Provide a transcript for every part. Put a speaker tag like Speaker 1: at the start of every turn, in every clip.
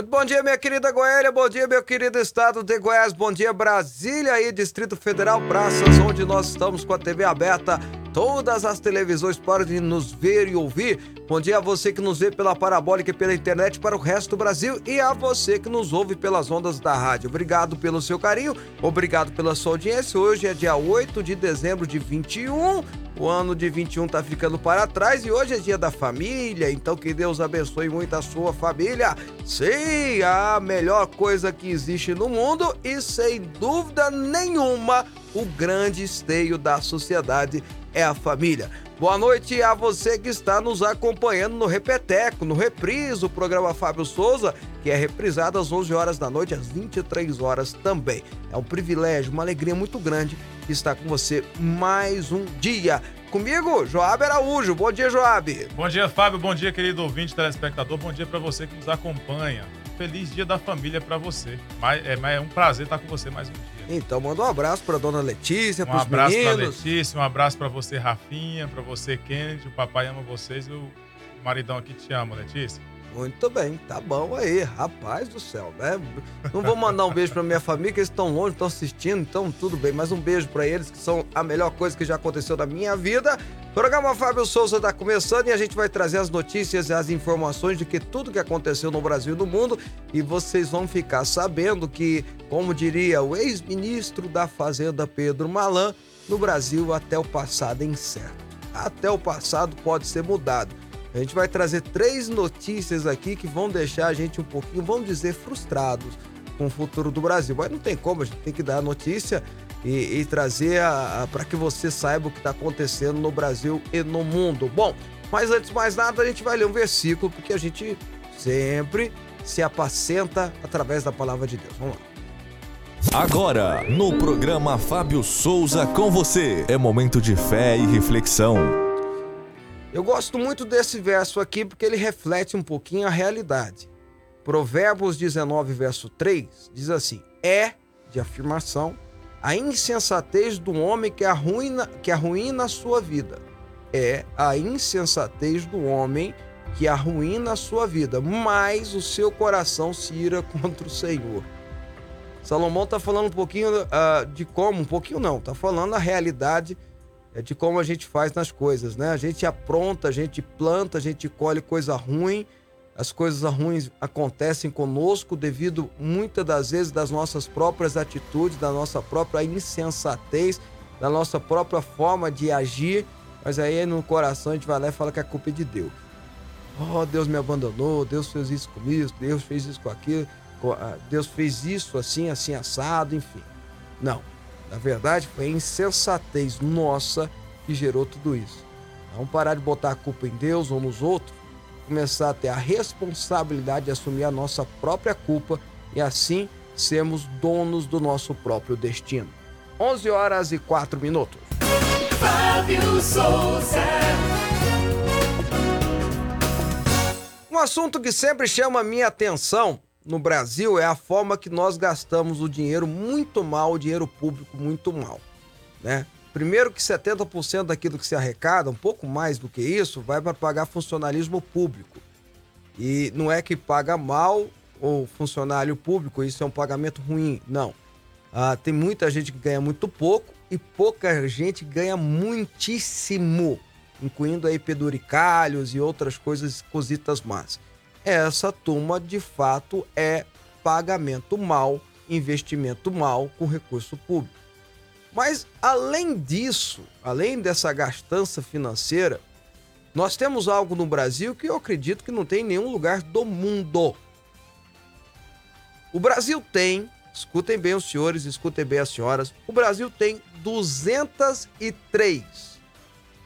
Speaker 1: Muito bom dia, minha querida Goiânia, bom dia, meu querido estado de Goiás, bom dia, Brasília e Distrito Federal, praças onde nós estamos com a TV aberta. Todas as televisões podem nos ver e ouvir. Bom dia a você que nos vê pela parabólica e pela internet para o resto do Brasil e a você que nos ouve pelas ondas da rádio. Obrigado pelo seu carinho, obrigado pela sua audiência. Hoje é dia 8 de dezembro de 21. O ano de 21 tá ficando para trás e hoje é dia da família, então que Deus abençoe muito a sua família. Sim, a melhor coisa que existe no mundo e sem dúvida nenhuma o grande esteio da sociedade é a família. Boa noite a você que está nos acompanhando no Repeteco, no Reprise, o programa Fábio Souza, que é reprisado às 11 horas da noite, às 23 horas também. É um privilégio, uma alegria muito grande estar com você mais um dia. Comigo, Joab Araújo. Bom dia, Joab.
Speaker 2: Bom dia, Fábio. Bom dia, querido ouvinte, telespectador. Bom dia para você que nos acompanha. Feliz Dia da Família para você. É, é um prazer estar com você mais um dia.
Speaker 1: Então, manda um abraço para dona Letícia,
Speaker 2: para os meninos. Um abraço para Letícia, um abraço para você, Rafinha, para você, Kennedy. O papai ama vocês e o maridão aqui te ama, Letícia.
Speaker 1: Muito bem, tá bom aí, rapaz do céu, né? Não vou mandar um beijo pra minha família, que eles estão longe, estão assistindo, então tudo bem, mas um beijo para eles, que são a melhor coisa que já aconteceu na minha vida. O programa Fábio Souza tá começando e a gente vai trazer as notícias e as informações de que tudo que aconteceu no Brasil e no mundo, e vocês vão ficar sabendo que, como diria o ex-ministro da Fazenda Pedro Malan, no Brasil até o passado é incerto. Até o passado pode ser mudado. A gente vai trazer três notícias aqui que vão deixar a gente um pouquinho, vamos dizer, frustrados com o futuro do Brasil. Mas não tem como, a gente tem que dar a notícia e, e trazer para que você saiba o que está acontecendo no Brasil e no mundo. Bom, mas antes de mais nada, a gente vai ler um versículo, porque a gente sempre se apacenta através da palavra de Deus. Vamos lá.
Speaker 3: Agora, no programa Fábio Souza com você, é momento de fé e reflexão.
Speaker 1: Eu gosto muito desse verso aqui porque ele reflete um pouquinho a realidade. Provérbios 19, verso 3 diz assim: É, de afirmação, a insensatez do homem que arruina, que arruína a sua vida. É a insensatez do homem que arruína a sua vida, mas o seu coração se ira contra o Senhor. Salomão está falando um pouquinho uh, de como, um pouquinho não, está falando a realidade de como a gente faz nas coisas, né? A gente apronta, a gente planta, a gente colhe coisa ruim. As coisas ruins acontecem conosco devido muitas das vezes das nossas próprias atitudes, da nossa própria insensatez, da nossa própria forma de agir. Mas aí no coração a gente vai lá e fala que a culpa é de Deus. Oh, Deus me abandonou, Deus fez isso comigo, Deus fez isso com aquilo, ah, Deus fez isso assim, assim, assado, enfim. Não. Na verdade, foi a insensatez nossa que gerou tudo isso. Vamos parar de botar a culpa em Deus ou nos outros, começar a ter a responsabilidade de assumir a nossa própria culpa e assim sermos donos do nosso próprio destino. 11 horas e 4 minutos. Fábio Souza. Um assunto que sempre chama a minha atenção no Brasil é a forma que nós gastamos o dinheiro muito mal, o dinheiro público muito mal, né? Primeiro que 70% daquilo que se arrecada, um pouco mais do que isso, vai para pagar funcionalismo público. E não é que paga mal o funcionário público, isso é um pagamento ruim, não. Ah, tem muita gente que ganha muito pouco e pouca gente ganha muitíssimo, incluindo aí peduricalhos e outras coisas cositas más essa turma de fato é pagamento mal, investimento mal com recurso público. Mas além disso, além dessa gastança financeira, nós temos algo no Brasil que eu acredito que não tem em nenhum lugar do mundo. O Brasil tem, escutem bem os senhores, escutem bem as senhoras, o Brasil tem 203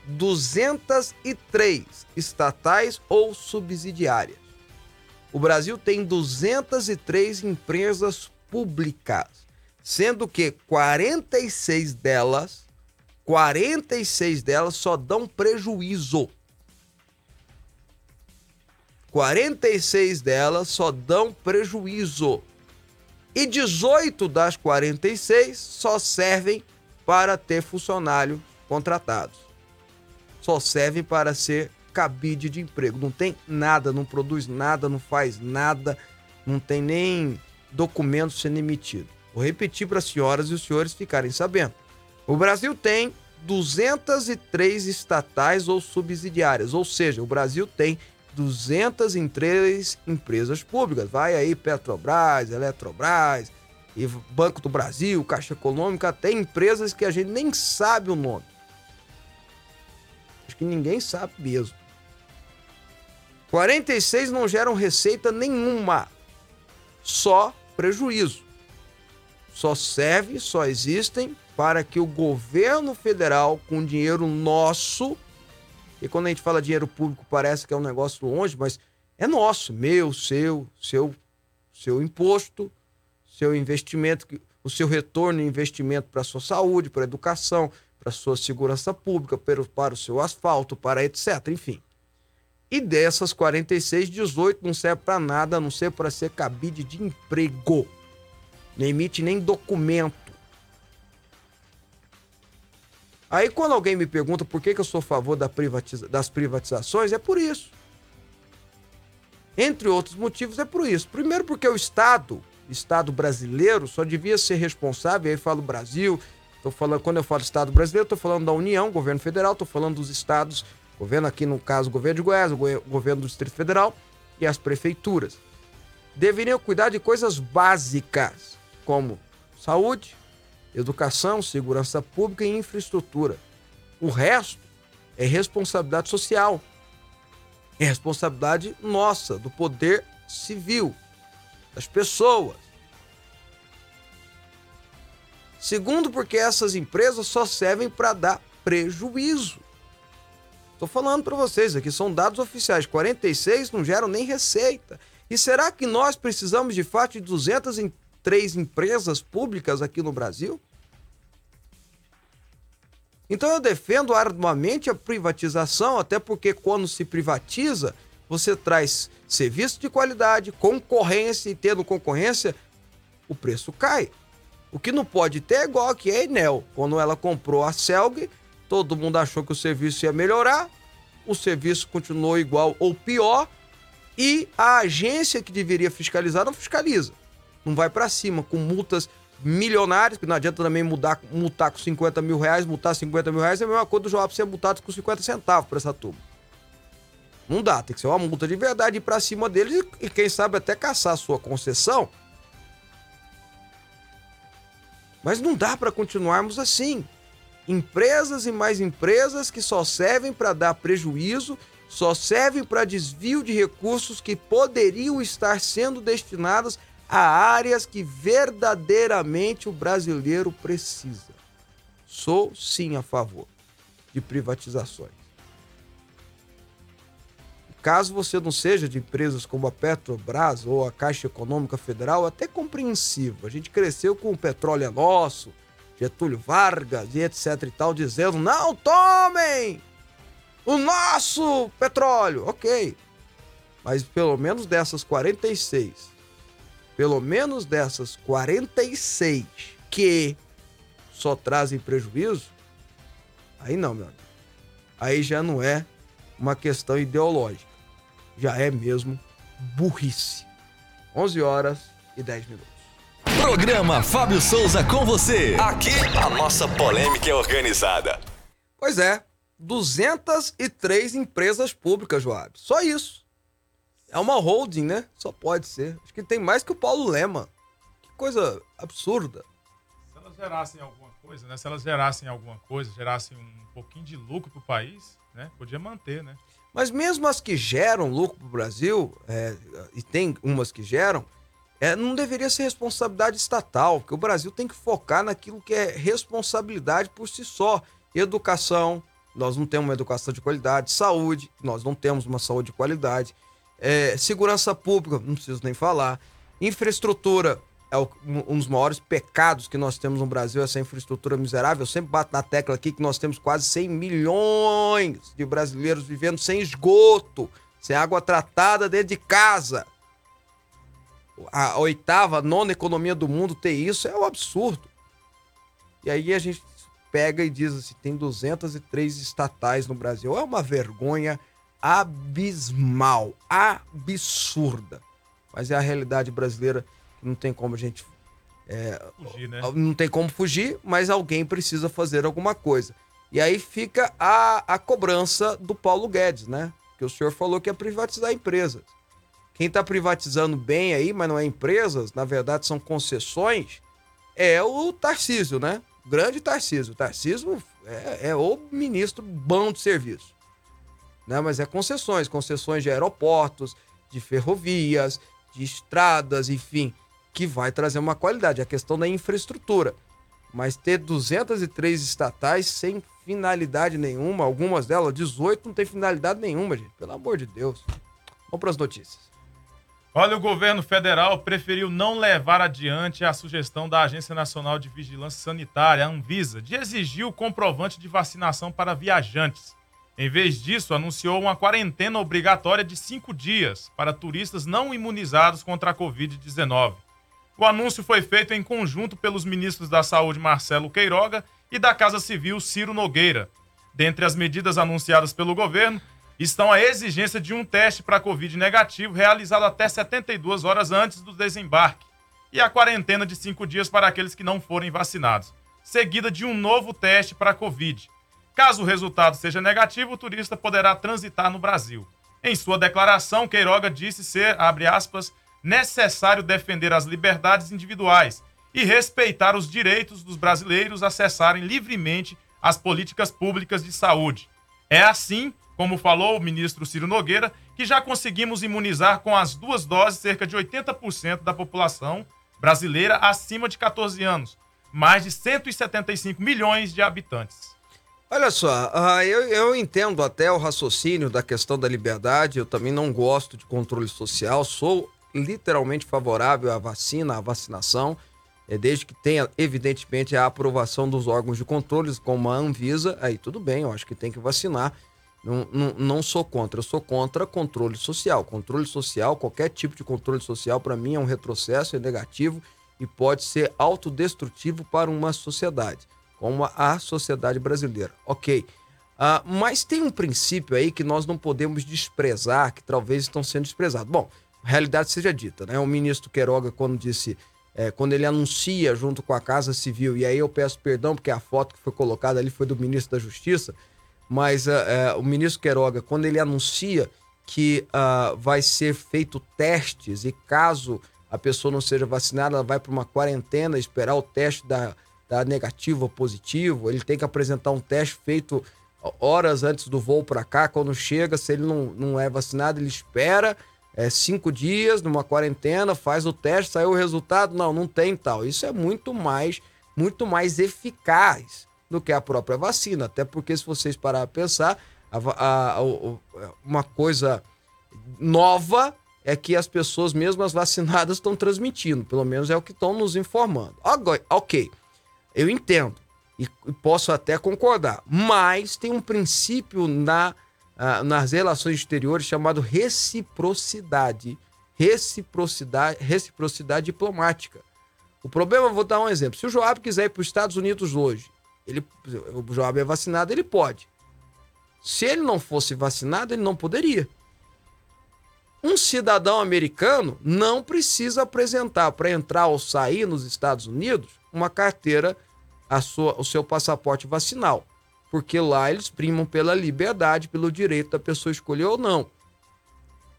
Speaker 1: 203 estatais ou subsidiárias. O Brasil tem 203 empresas públicas, sendo que 46 delas, 46 delas só dão prejuízo. 46 delas só dão prejuízo. E 18 das 46 só servem para ter funcionários contratados. Só servem para ser cabide de emprego. Não tem nada, não produz nada, não faz nada. Não tem nem documento sendo emitido. Vou repetir para as senhoras e os senhores ficarem sabendo. O Brasil tem 203 estatais ou subsidiárias, ou seja, o Brasil tem 203 empresas públicas. Vai aí Petrobras, Eletrobras, e Banco do Brasil, Caixa Econômica, até empresas que a gente nem sabe o nome. Acho que ninguém sabe mesmo. 46 não geram receita nenhuma, só prejuízo. Só serve, só existem para que o governo federal, com dinheiro nosso, e quando a gente fala dinheiro público parece que é um negócio longe, mas é nosso, meu, seu, seu, seu imposto, seu investimento, o seu retorno em investimento para a sua saúde, para a educação, para a sua segurança pública, para o seu asfalto, para etc. Enfim. E dessas 46, 18 não serve para nada, a não ser para ser cabide de emprego. Não emite nem documento. Aí quando alguém me pergunta por que, que eu sou a favor da privatiza das privatizações, é por isso. Entre outros motivos, é por isso. Primeiro, porque o Estado, Estado brasileiro, só devia ser responsável, aí falo Brasil, tô falando, quando eu falo Estado brasileiro, estou falando da União, governo federal, estou falando dos estados, governo aqui no caso, o governo de Goiás, o governo do Distrito Federal e as prefeituras. Deveriam cuidar de coisas básicas, como saúde, educação, segurança pública e infraestrutura. O resto é responsabilidade social. É responsabilidade nossa, do poder civil, das pessoas. Segundo, porque essas empresas só servem para dar prejuízo. Estou falando para vocês aqui, são dados oficiais. 46 não geram nem receita. E será que nós precisamos de fato de 200 três empresas públicas aqui no Brasil? Então eu defendo arduamente a privatização, até porque quando se privatiza, você traz serviço de qualidade, concorrência, e tendo concorrência, o preço cai. O que não pode ter é igual que a Enel. Quando ela comprou a Celg, todo mundo achou que o serviço ia melhorar, o serviço continuou igual ou pior, e a agência que deveria fiscalizar não fiscaliza não vai para cima, com multas milionárias, que não adianta também mudar, multar com 50 mil reais, multar 50 mil reais é a mesma coisa do Joab ser multado com 50 centavos para essa turma. Não dá, tem que ser uma multa de verdade ir para cima deles e, quem sabe até caçar a sua concessão. Mas não dá para continuarmos assim. Empresas e mais empresas que só servem para dar prejuízo, só servem para desvio de recursos que poderiam estar sendo destinados a áreas que verdadeiramente o brasileiro precisa. Sou sim a favor de privatizações. Caso você não seja de empresas como a Petrobras ou a Caixa Econômica Federal, até compreensivo. A gente cresceu com o petróleo é nosso, Getúlio Vargas e etc e tal, dizendo: não tomem o nosso petróleo. Ok. Mas pelo menos dessas 46 pelo menos dessas 46 que só trazem prejuízo, aí não, meu amigo. Aí já não é uma questão ideológica. Já é mesmo burrice. 11 horas e 10 minutos.
Speaker 3: Programa Fábio Souza com você. Aqui a nossa polêmica é organizada.
Speaker 1: Pois é, 203 empresas públicas, Joab. Só isso. É uma holding, né? Só pode ser. Acho que tem mais que o Paulo Lema. Que coisa absurda.
Speaker 2: Se elas gerassem alguma coisa, né? Se elas gerassem alguma coisa, gerassem um pouquinho de lucro para o país, né? Podia manter, né?
Speaker 1: Mas mesmo as que geram lucro para o Brasil, é, e tem umas que geram, é, não deveria ser responsabilidade estatal, porque o Brasil tem que focar naquilo que é responsabilidade por si só. Educação, nós não temos uma educação de qualidade, saúde, nós não temos uma saúde de qualidade. É, segurança pública, não preciso nem falar. Infraestrutura é um dos maiores pecados que nós temos no Brasil, essa infraestrutura miserável. Eu sempre bato na tecla aqui que nós temos quase 100 milhões de brasileiros vivendo sem esgoto, sem água tratada dentro de casa. A oitava, a nona economia do mundo ter isso é um absurdo. E aí a gente pega e diz assim: tem 203 estatais no Brasil. É uma vergonha abismal, absurda. mas é a realidade brasileira que não tem como a gente. é,
Speaker 2: Fugir, né?
Speaker 1: não tem como fugir, mas alguém precisa fazer alguma coisa. E aí fica a, a cobrança do Paulo Guedes, né? Que o senhor falou que ia privatizar empresas. Quem está privatizando bem aí, mas não é empresas, na verdade são concessões, é o Tarcísio, né? Grande Tarcísio. O Tarcísio é, é o ministro bom de serviço. Né? Mas é concessões, concessões de aeroportos, de ferrovias, de estradas, enfim, que vai trazer uma qualidade. A questão da infraestrutura. Mas ter 203 estatais sem finalidade nenhuma, algumas delas, 18, não tem finalidade nenhuma, gente. Pelo amor de Deus. Vamos para as notícias.
Speaker 2: Olha, o governo federal preferiu não levar adiante a sugestão da Agência Nacional de Vigilância Sanitária, a Anvisa, de exigir o comprovante de vacinação para viajantes. Em vez disso, anunciou uma quarentena obrigatória de cinco dias para turistas não imunizados contra a Covid-19. O anúncio foi feito em conjunto pelos ministros da Saúde Marcelo Queiroga e da Casa Civil Ciro Nogueira. Dentre as medidas anunciadas pelo governo estão a exigência de um teste para Covid negativo realizado até 72 horas antes do desembarque e a quarentena de cinco dias para aqueles que não forem vacinados, seguida de um novo teste para Covid. Caso o resultado seja negativo, o turista poderá transitar no Brasil. Em sua declaração, Queiroga disse ser, abre aspas, necessário defender as liberdades individuais e respeitar os direitos dos brasileiros acessarem livremente as políticas públicas de saúde. É assim, como falou o ministro Ciro Nogueira, que já conseguimos imunizar com as duas doses cerca de 80% da população brasileira acima de 14 anos, mais de 175 milhões de habitantes.
Speaker 1: Olha só, ah, eu, entendo até o raciocínio da questão da liberdade, eu também não gosto de controle social, sou literalmente favorável à vacina, à vacinação, é, desde que tenha, evidentemente, a aprovação dos órgãos de controle, como a Anvisa, aí tudo bem, eu acho que tem que vacinar. Não, não, não sou contra, eu sou contra controle social. Controle social, qualquer tipo de controle social, para mim é um retrocesso, é negativo e pode ser autodestrutivo para uma sociedade, como a sociedade brasileira. Ok. Ah, mas tem um princípio aí que nós não podemos desprezar, que talvez estão sendo desprezados. Bom, realidade seja dita, né? O ministro Queiroga, quando disse, é, quando ele anuncia junto com a Casa Civil, e aí eu peço perdão, porque a foto que foi colocada ali foi do ministro da Justiça, mas uh, uh, o ministro Queiroga, quando ele anuncia que uh, vai ser feito testes e caso a pessoa não seja vacinada, ela vai para uma quarentena, esperar o teste da, da negativo ou positivo, ele tem que apresentar um teste feito horas antes do voo para cá, quando chega, se ele não, não é vacinado, ele espera é, cinco dias numa quarentena, faz o teste, saiu o resultado, não, não tem tal. Isso é muito mais, muito mais eficaz do que a própria vacina. Até porque, se vocês parar a pensar, a, a, a, uma coisa nova é que as pessoas, mesmo as vacinadas, estão transmitindo. Pelo menos é o que estão nos informando. Agora, ok, eu entendo e posso até concordar, mas tem um princípio na, nas relações exteriores chamado reciprocidade. Reciprocidade, reciprocidade diplomática. O problema, vou dar um exemplo. Se o Joab quiser ir para os Estados Unidos hoje ele, o jovem é vacinado, ele pode. Se ele não fosse vacinado, ele não poderia. Um cidadão americano não precisa apresentar para entrar ou sair nos Estados Unidos uma carteira, a sua, o seu passaporte vacinal, porque lá eles primam pela liberdade, pelo direito da pessoa escolher ou não.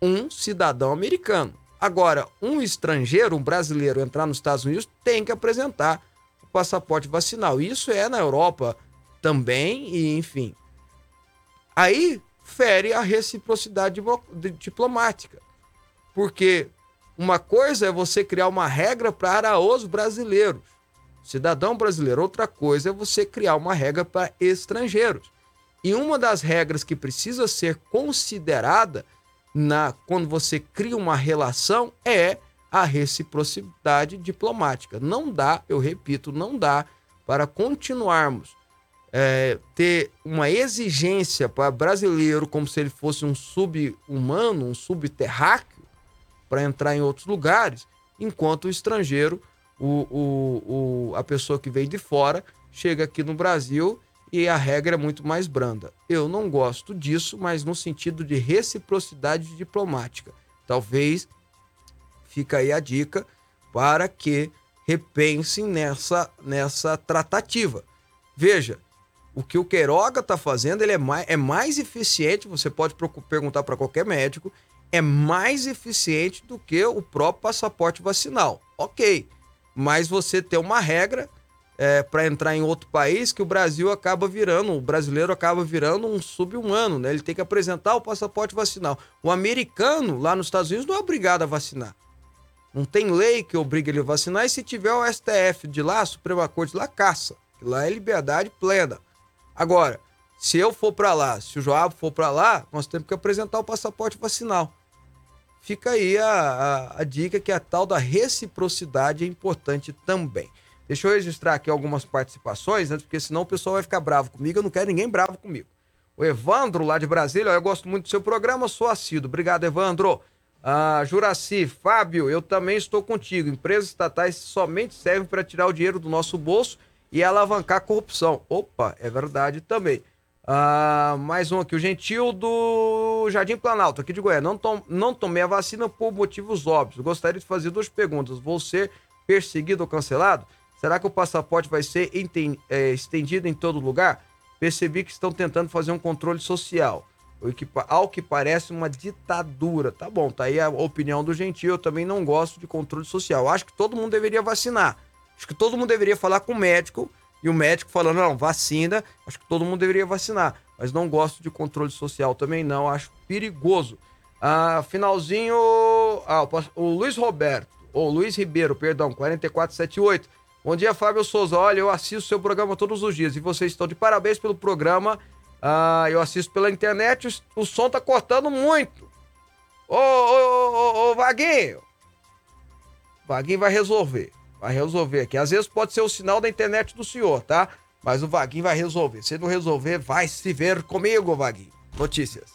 Speaker 1: Um cidadão americano. Agora, um estrangeiro, um brasileiro entrar nos Estados Unidos tem que apresentar passaporte vacinal. Isso é na Europa também, e enfim. Aí fere a reciprocidade diplomática. Porque uma coisa é você criar uma regra para os brasileiros, cidadão brasileiro. Outra coisa é você criar uma regra para estrangeiros. E uma das regras que precisa ser considerada na quando você cria uma relação é a reciprocidade diplomática. Não dá, eu repito, não dá para continuarmos é, ter uma exigência para brasileiro como se ele fosse um sub-humano, um subterráqueo, para entrar em outros lugares, enquanto o estrangeiro, o, o, o, a pessoa que veio de fora, chega aqui no Brasil e a regra é muito mais branda. Eu não gosto disso, mas no sentido de reciprocidade diplomática. Talvez Fica aí a dica para que repensem nessa, nessa tratativa. Veja, o que o Queiroga está fazendo ele é, mais, é mais eficiente, você pode perguntar para qualquer médico, é mais eficiente do que o próprio passaporte vacinal. Ok, mas você tem uma regra é, para entrar em outro país que o Brasil acaba virando, o brasileiro acaba virando um sub-humano, né? Ele tem que apresentar o passaporte vacinal. O americano, lá nos Estados Unidos, não é obrigado a vacinar. Não tem lei que obrigue ele a vacinar, e se tiver o STF de lá, a Suprema Corte de lá, caça. Lá é liberdade plena. Agora, se eu for para lá, se o Joab for para lá, nós temos que apresentar o passaporte vacinal. Fica aí a, a, a dica que a tal da reciprocidade é importante também. Deixa eu registrar aqui algumas participações, né? porque senão o pessoal vai ficar bravo comigo. Eu não quero ninguém bravo comigo. O Evandro, lá de Brasília, eu gosto muito do seu programa, sou assíduo. Obrigado, Evandro. Ah, Juraci, Fábio, eu também estou contigo. Empresas estatais somente servem para tirar o dinheiro do nosso bolso e alavancar a corrupção. Opa, é verdade também. Ah, mais um aqui, o Gentil do Jardim Planalto, aqui de Goiânia. Não, tom, não tomei a vacina por motivos óbvios. Gostaria de fazer duas perguntas. Vou ser perseguido ou cancelado? Será que o passaporte vai ser é, estendido em todo lugar? Percebi que estão tentando fazer um controle social. Ao que parece uma ditadura. Tá bom, tá aí a opinião do Gentil. Eu também não gosto de controle social. Acho que todo mundo deveria vacinar. Acho que todo mundo deveria falar com o médico e o médico falando, não, vacina. Acho que todo mundo deveria vacinar. Mas não gosto de controle social também, não. Acho perigoso. Ah, finalzinho. Ah, o Luiz Roberto, ou Luiz Ribeiro, perdão, 4478. Bom dia, Fábio Souza. Olha, eu assisto seu programa todos os dias e vocês estão de parabéns pelo programa. Ah, eu assisto pela internet, o, o som tá cortando muito. Ô, ô, ô, ô, Vaguinho. Vaguinho vai resolver. Vai resolver aqui. Às vezes pode ser o sinal da internet do senhor, tá? Mas o Vaguinho vai resolver. Se não resolver, vai se ver comigo, Vaguinho. Notícias.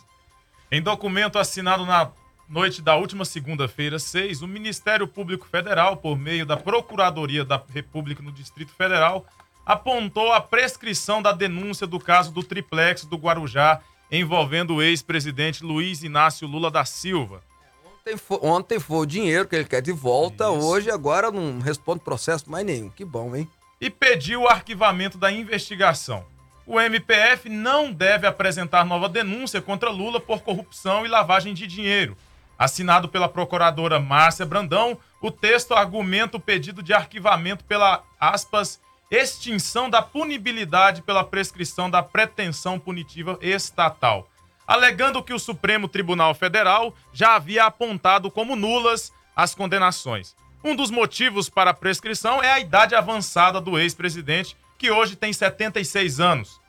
Speaker 2: Em documento assinado na noite da última segunda-feira, 6, o Ministério Público Federal, por meio da Procuradoria da República no Distrito Federal, apontou a prescrição da denúncia do caso do triplex do Guarujá envolvendo o ex-presidente Luiz Inácio Lula da Silva.
Speaker 1: Ontem foi, ontem foi o dinheiro que ele quer de volta, Isso. hoje agora não responde processo mais nenhum. Que bom, hein?
Speaker 2: E pediu o arquivamento da investigação. O MPF não deve apresentar nova denúncia contra Lula por corrupção e lavagem de dinheiro assinado pela procuradora Márcia Brandão, o texto argumenta o pedido de arquivamento pela, aspas, extinção da punibilidade pela prescrição da pretensão punitiva estatal, alegando que o Supremo Tribunal Federal já havia apontado como nulas as condenações. Um dos motivos para a prescrição é a idade avançada do ex-presidente, que hoje tem 76 anos.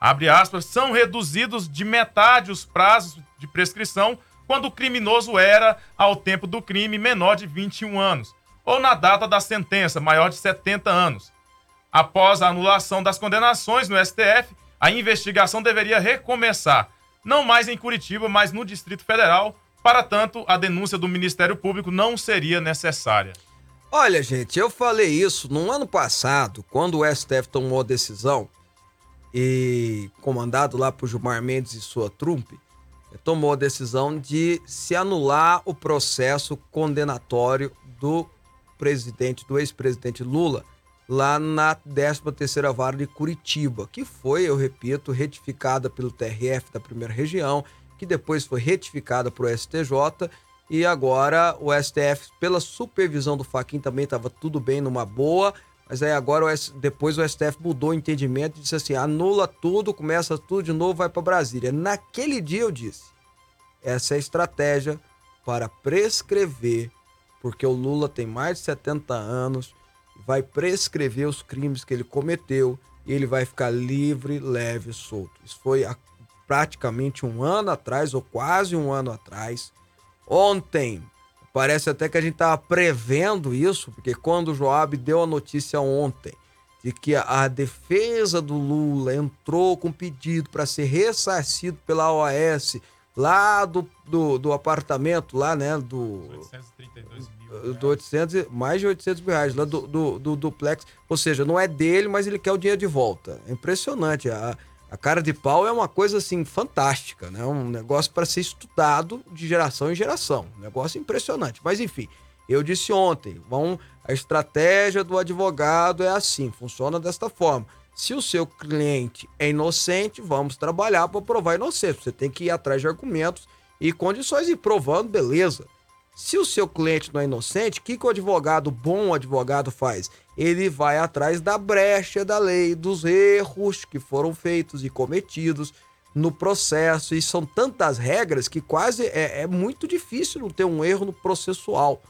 Speaker 2: Abre aspas, são reduzidos de metade os prazos de prescrição quando o criminoso era, ao tempo do crime, menor de 21 anos, ou na data da sentença, maior de 70 anos. Após a anulação das condenações no STF, a investigação deveria recomeçar, não mais em Curitiba, mas no Distrito Federal. Para tanto, a denúncia do Ministério Público não seria necessária.
Speaker 1: Olha, gente, eu falei isso no ano passado, quando o STF tomou a decisão, e comandado lá por Gilmar Mendes e sua trupe, tomou a decisão de se anular o processo condenatório do presidente, do ex-presidente Lula, lá na 13ª Vara de Curitiba, que foi, eu repito, retificada pelo TRF da primeira região, que depois foi retificada para o STJ e agora o STF, pela supervisão do Faquin, também estava tudo bem numa boa, mas aí agora o depois o STF mudou o entendimento e disse assim: anula tudo, começa tudo de novo, vai para Brasília. Naquele dia eu disse: essa é a estratégia para prescrever, porque o Lula tem mais de 70 anos, vai prescrever os crimes que ele cometeu e ele vai ficar livre, leve, solto. Isso foi há praticamente um ano atrás, ou quase um ano atrás. Ontem, Parece até que a gente estava prevendo isso, porque quando o Joab deu a notícia ontem de que a defesa do Lula entrou com pedido para ser ressarcido pela OAS lá do, do, do, apartamento, lá, né? Do. 832 mil. Do 800, mais de 800 mil reais, lá do, do, do duplex. Ou seja, não é dele, mas ele quer o dinheiro de volta. É impressionante. A, a cara de pau é uma coisa assim fantástica, né? Um negócio para ser estudado de geração em geração. Um negócio impressionante. Mas enfim, Eu disse ontem, vão, a estratégia do advogado é assim, funciona desta forma. Se o seu cliente é inocente, vamos trabalhar para provar inocência. Você tem que ir atrás de argumentos e condições e provando, beleza. Se o seu cliente não é inocente, o que, que o advogado, bom advogado, faz? Ele vai atrás da brecha da lei, dos erros que foram feitos e cometidos no processo. E são tantas regras que quase é, é muito difícil não ter um erro no processual.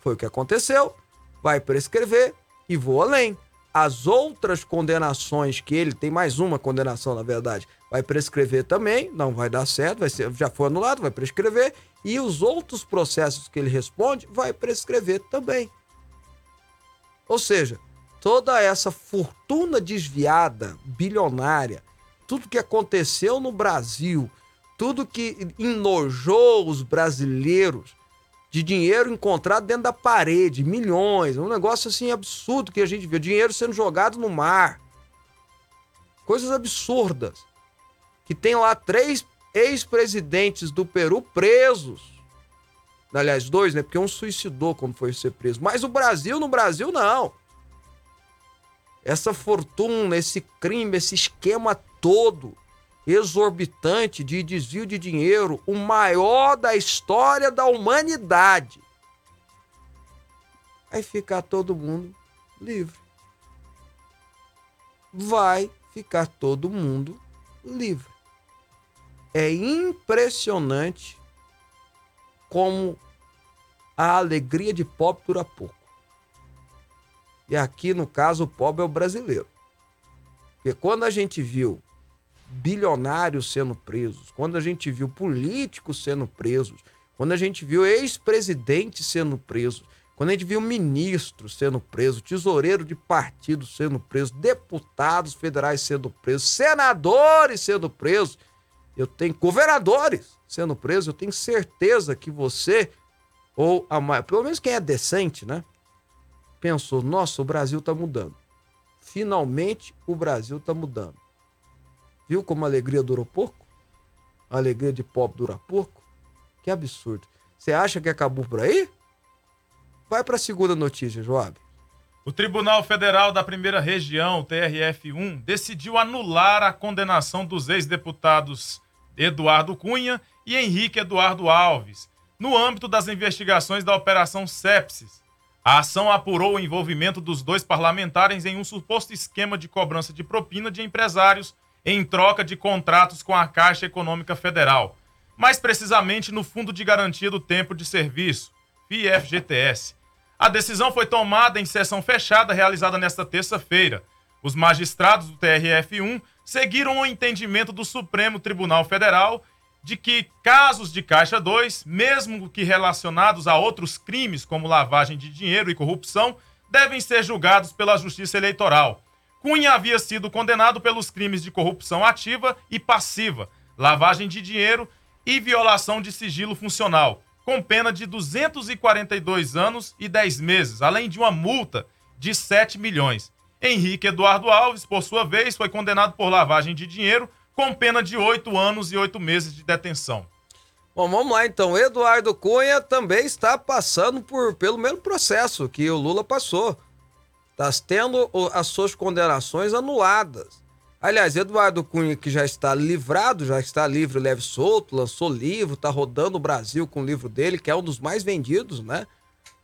Speaker 1: Foi o que aconteceu, vai prescrever e vou além. As outras condenações que ele tem mais uma condenação, na verdade, vai prescrever também, não vai dar certo, vai ser, já foi anulado, vai prescrever, e os outros processos que ele responde vai prescrever também. Ou seja, toda essa fortuna desviada, bilionária, tudo que aconteceu no Brasil, tudo que enojou os brasileiros de dinheiro encontrado dentro da parede, milhões, um negócio assim absurdo que a gente viu, dinheiro sendo jogado no mar. Coisas absurdas que tem lá três ex-presidentes do Peru presos. Aliás, dois, né? Porque um suicidou quando foi ser preso. Mas o Brasil, no Brasil, não. Essa fortuna, esse crime, esse esquema todo exorbitante de desvio de dinheiro, o maior da história da humanidade. Vai ficar todo mundo livre. Vai ficar todo mundo livre é impressionante como a alegria de pobre dura pouco. E aqui, no caso, o pobre é o brasileiro. Porque quando a gente viu bilionários sendo presos, quando a gente viu políticos sendo presos, quando a gente viu ex-presidentes sendo presos, quando a gente viu ministros sendo presos, tesoureiro de partido sendo preso, deputados federais sendo presos, senadores sendo presos, eu tenho governadores sendo presos, eu tenho certeza que você, ou a pelo menos quem é decente, né? Pensou, nossa, o Brasil tá mudando. Finalmente o Brasil tá mudando. Viu como a alegria durou pouco? A alegria de pobre dura pouco? Que absurdo. Você acha que acabou por aí? Vai para a segunda notícia, Joab.
Speaker 2: O Tribunal Federal da Primeira Região, TRF1, decidiu anular a condenação dos ex-deputados Eduardo Cunha e Henrique Eduardo Alves, no âmbito das investigações da Operação Sepsis. A ação apurou o envolvimento dos dois parlamentares em um suposto esquema de cobrança de propina de empresários em troca de contratos com a Caixa Econômica Federal, mais precisamente no Fundo de Garantia do Tempo de Serviço, FGTS. A decisão foi tomada em sessão fechada realizada nesta terça-feira. Os magistrados do TRF1 seguiram o entendimento do Supremo Tribunal Federal de que casos de Caixa 2, mesmo que relacionados a outros crimes como lavagem de dinheiro e corrupção, devem ser julgados pela Justiça Eleitoral. Cunha havia sido condenado pelos crimes de corrupção ativa e passiva, lavagem de dinheiro e violação de sigilo funcional, com pena de 242 anos e 10 meses, além de uma multa de 7 milhões. Henrique Eduardo Alves, por sua vez, foi condenado por lavagem de dinheiro com pena de oito anos e oito meses de detenção.
Speaker 1: Bom, vamos lá então. Eduardo Cunha também está passando por pelo mesmo processo que o Lula passou. Está tendo as suas condenações anuladas. Aliás, Eduardo Cunha, que já está livrado, já está livre, leve solto, lançou livro, está rodando o Brasil com o livro dele, que é um dos mais vendidos, né?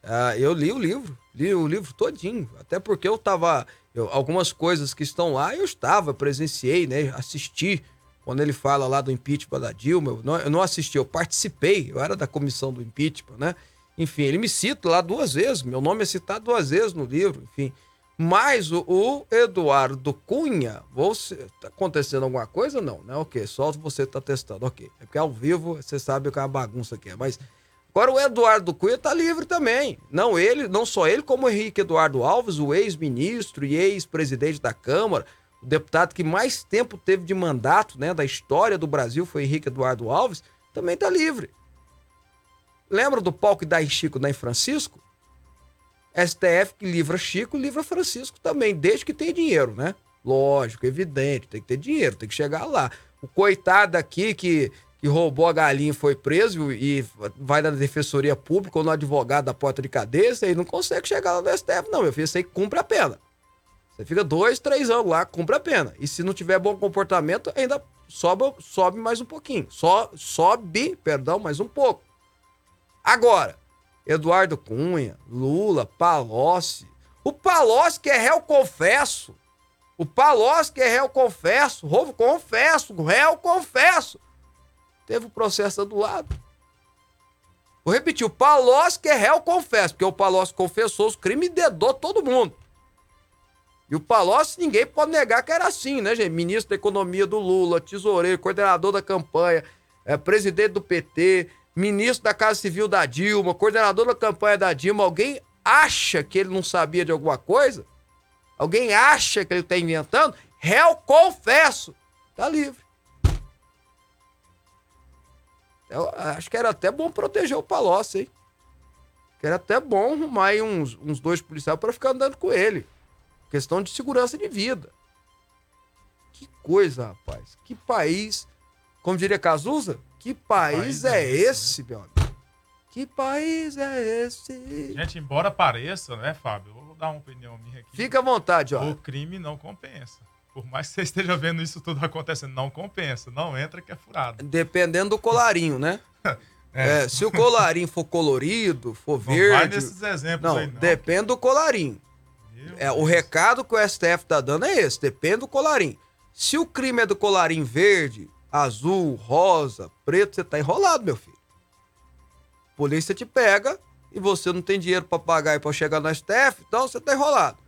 Speaker 1: Uh, eu li o livro, li o livro todinho, até porque eu estava eu, algumas coisas que estão lá, eu estava, presenciei, né? Assisti quando ele fala lá do impeachment da Dilma. Eu não, eu não assisti, eu participei, eu era da comissão do impeachment, né? Enfim, ele me cita lá duas vezes, meu nome é citado duas vezes no livro, enfim. Mas o, o Eduardo Cunha, você, tá acontecendo alguma coisa? Não, né? Ok, só você tá testando, ok. É porque ao vivo você sabe que é uma bagunça aqui é, mas Agora o Eduardo Cunha está livre também. Não ele, não só ele, como o Henrique Eduardo Alves, o ex-ministro e ex-presidente da Câmara, o deputado que mais tempo teve de mandato, né, da história do Brasil foi Henrique Eduardo Alves, também está livre. Lembra do palco que dá em Chico, dá em Francisco? STF que livra Chico, livra Francisco também, desde que tenha dinheiro, né? Lógico, evidente, tem que ter dinheiro, tem que chegar lá. O coitado aqui que que roubou a galinha e foi preso e vai na defensoria pública ou no advogado da porta de cadeia, você aí não consegue chegar lá no STF, não, meu filho. Você cumpre a pena. Você fica dois, três anos lá, cumpre a pena. E se não tiver bom comportamento, ainda sobe, sobe mais um pouquinho. So, sobe, perdão, mais um pouco. Agora, Eduardo Cunha, Lula, Palocci. O Palocci que é réu confesso. O Palocci que é réu confesso. Roubo confesso. Réu confesso. Teve o processo do lado. Vou repetir. O Palocci que é réu confesso. Porque o Palocci confessou os crimes e dedou todo mundo. E o Palocci, ninguém pode negar que era assim, né, gente? Ministro da Economia do Lula, tesoureiro, coordenador da campanha, é, presidente do PT, ministro da Casa Civil da Dilma, coordenador da campanha da Dilma. Alguém acha que ele não sabia de alguma coisa? Alguém acha que ele está inventando? Réu, confesso, tá livre. Eu acho que era até bom proteger o Palocci, hein? Que era até bom arrumar aí uns, uns dois policiais para ficar andando com ele. Questão de segurança de vida. Que coisa, rapaz. Que país. Como diria Cazuza? Que país, país é, é esse, né? meu amigo? Que país é esse?
Speaker 2: Gente, embora pareça, né, Fábio? Vou dar uma opinião minha aqui.
Speaker 1: Fica à vontade, ó.
Speaker 2: O crime não compensa. Por mais que você esteja vendo isso tudo acontecendo, não compensa. Não entra que é furado.
Speaker 1: Dependendo do colarinho, né? É. É, se o colarinho for colorido, for não verde. Vai
Speaker 2: nesses exemplos
Speaker 1: não,
Speaker 2: aí, não.
Speaker 1: Depende do colarinho é, o recado que o STF tá dando é esse, depende do colarinho. Se o crime é do colarinho verde, azul, rosa, preto, você tá enrolado, meu filho. A polícia te pega e você não tem dinheiro para pagar e para chegar no STF, então você tá enrolado.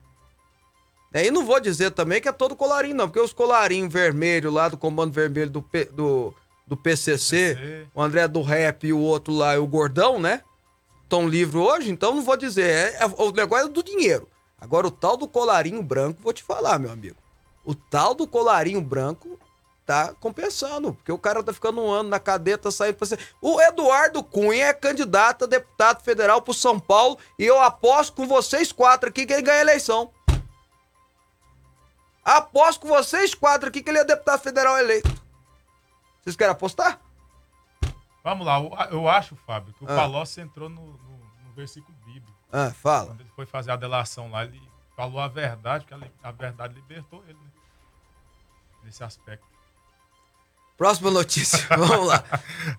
Speaker 1: E aí não vou dizer também que é todo colarinho, não, porque os colarinhos vermelhos lá do Comando Vermelho do, P, do, do PCC, PCC, o André do Rap e o outro lá, o Gordão, né? Estão livres hoje, então não vou dizer. É, é, o negócio é do dinheiro. Agora, o tal do colarinho branco, vou te falar, meu amigo. O tal do colarinho branco tá compensando, porque o cara tá ficando um ano na cadeia, tá saindo pra ser. O Eduardo Cunha é candidato a deputado federal pro São Paulo e eu aposto com vocês quatro aqui que ele ganha a eleição. Aposto com vocês quatro aqui que ele é deputado federal eleito. Vocês querem apostar?
Speaker 2: Vamos lá, eu acho, Fábio, que o ah. Palocci entrou no, no, no versículo bíblico.
Speaker 1: Ah, fala.
Speaker 2: Quando ele foi fazer a delação lá, ele falou a verdade, que a, verdade libertou ele, né? Nesse aspecto.
Speaker 1: Próxima notícia, vamos lá.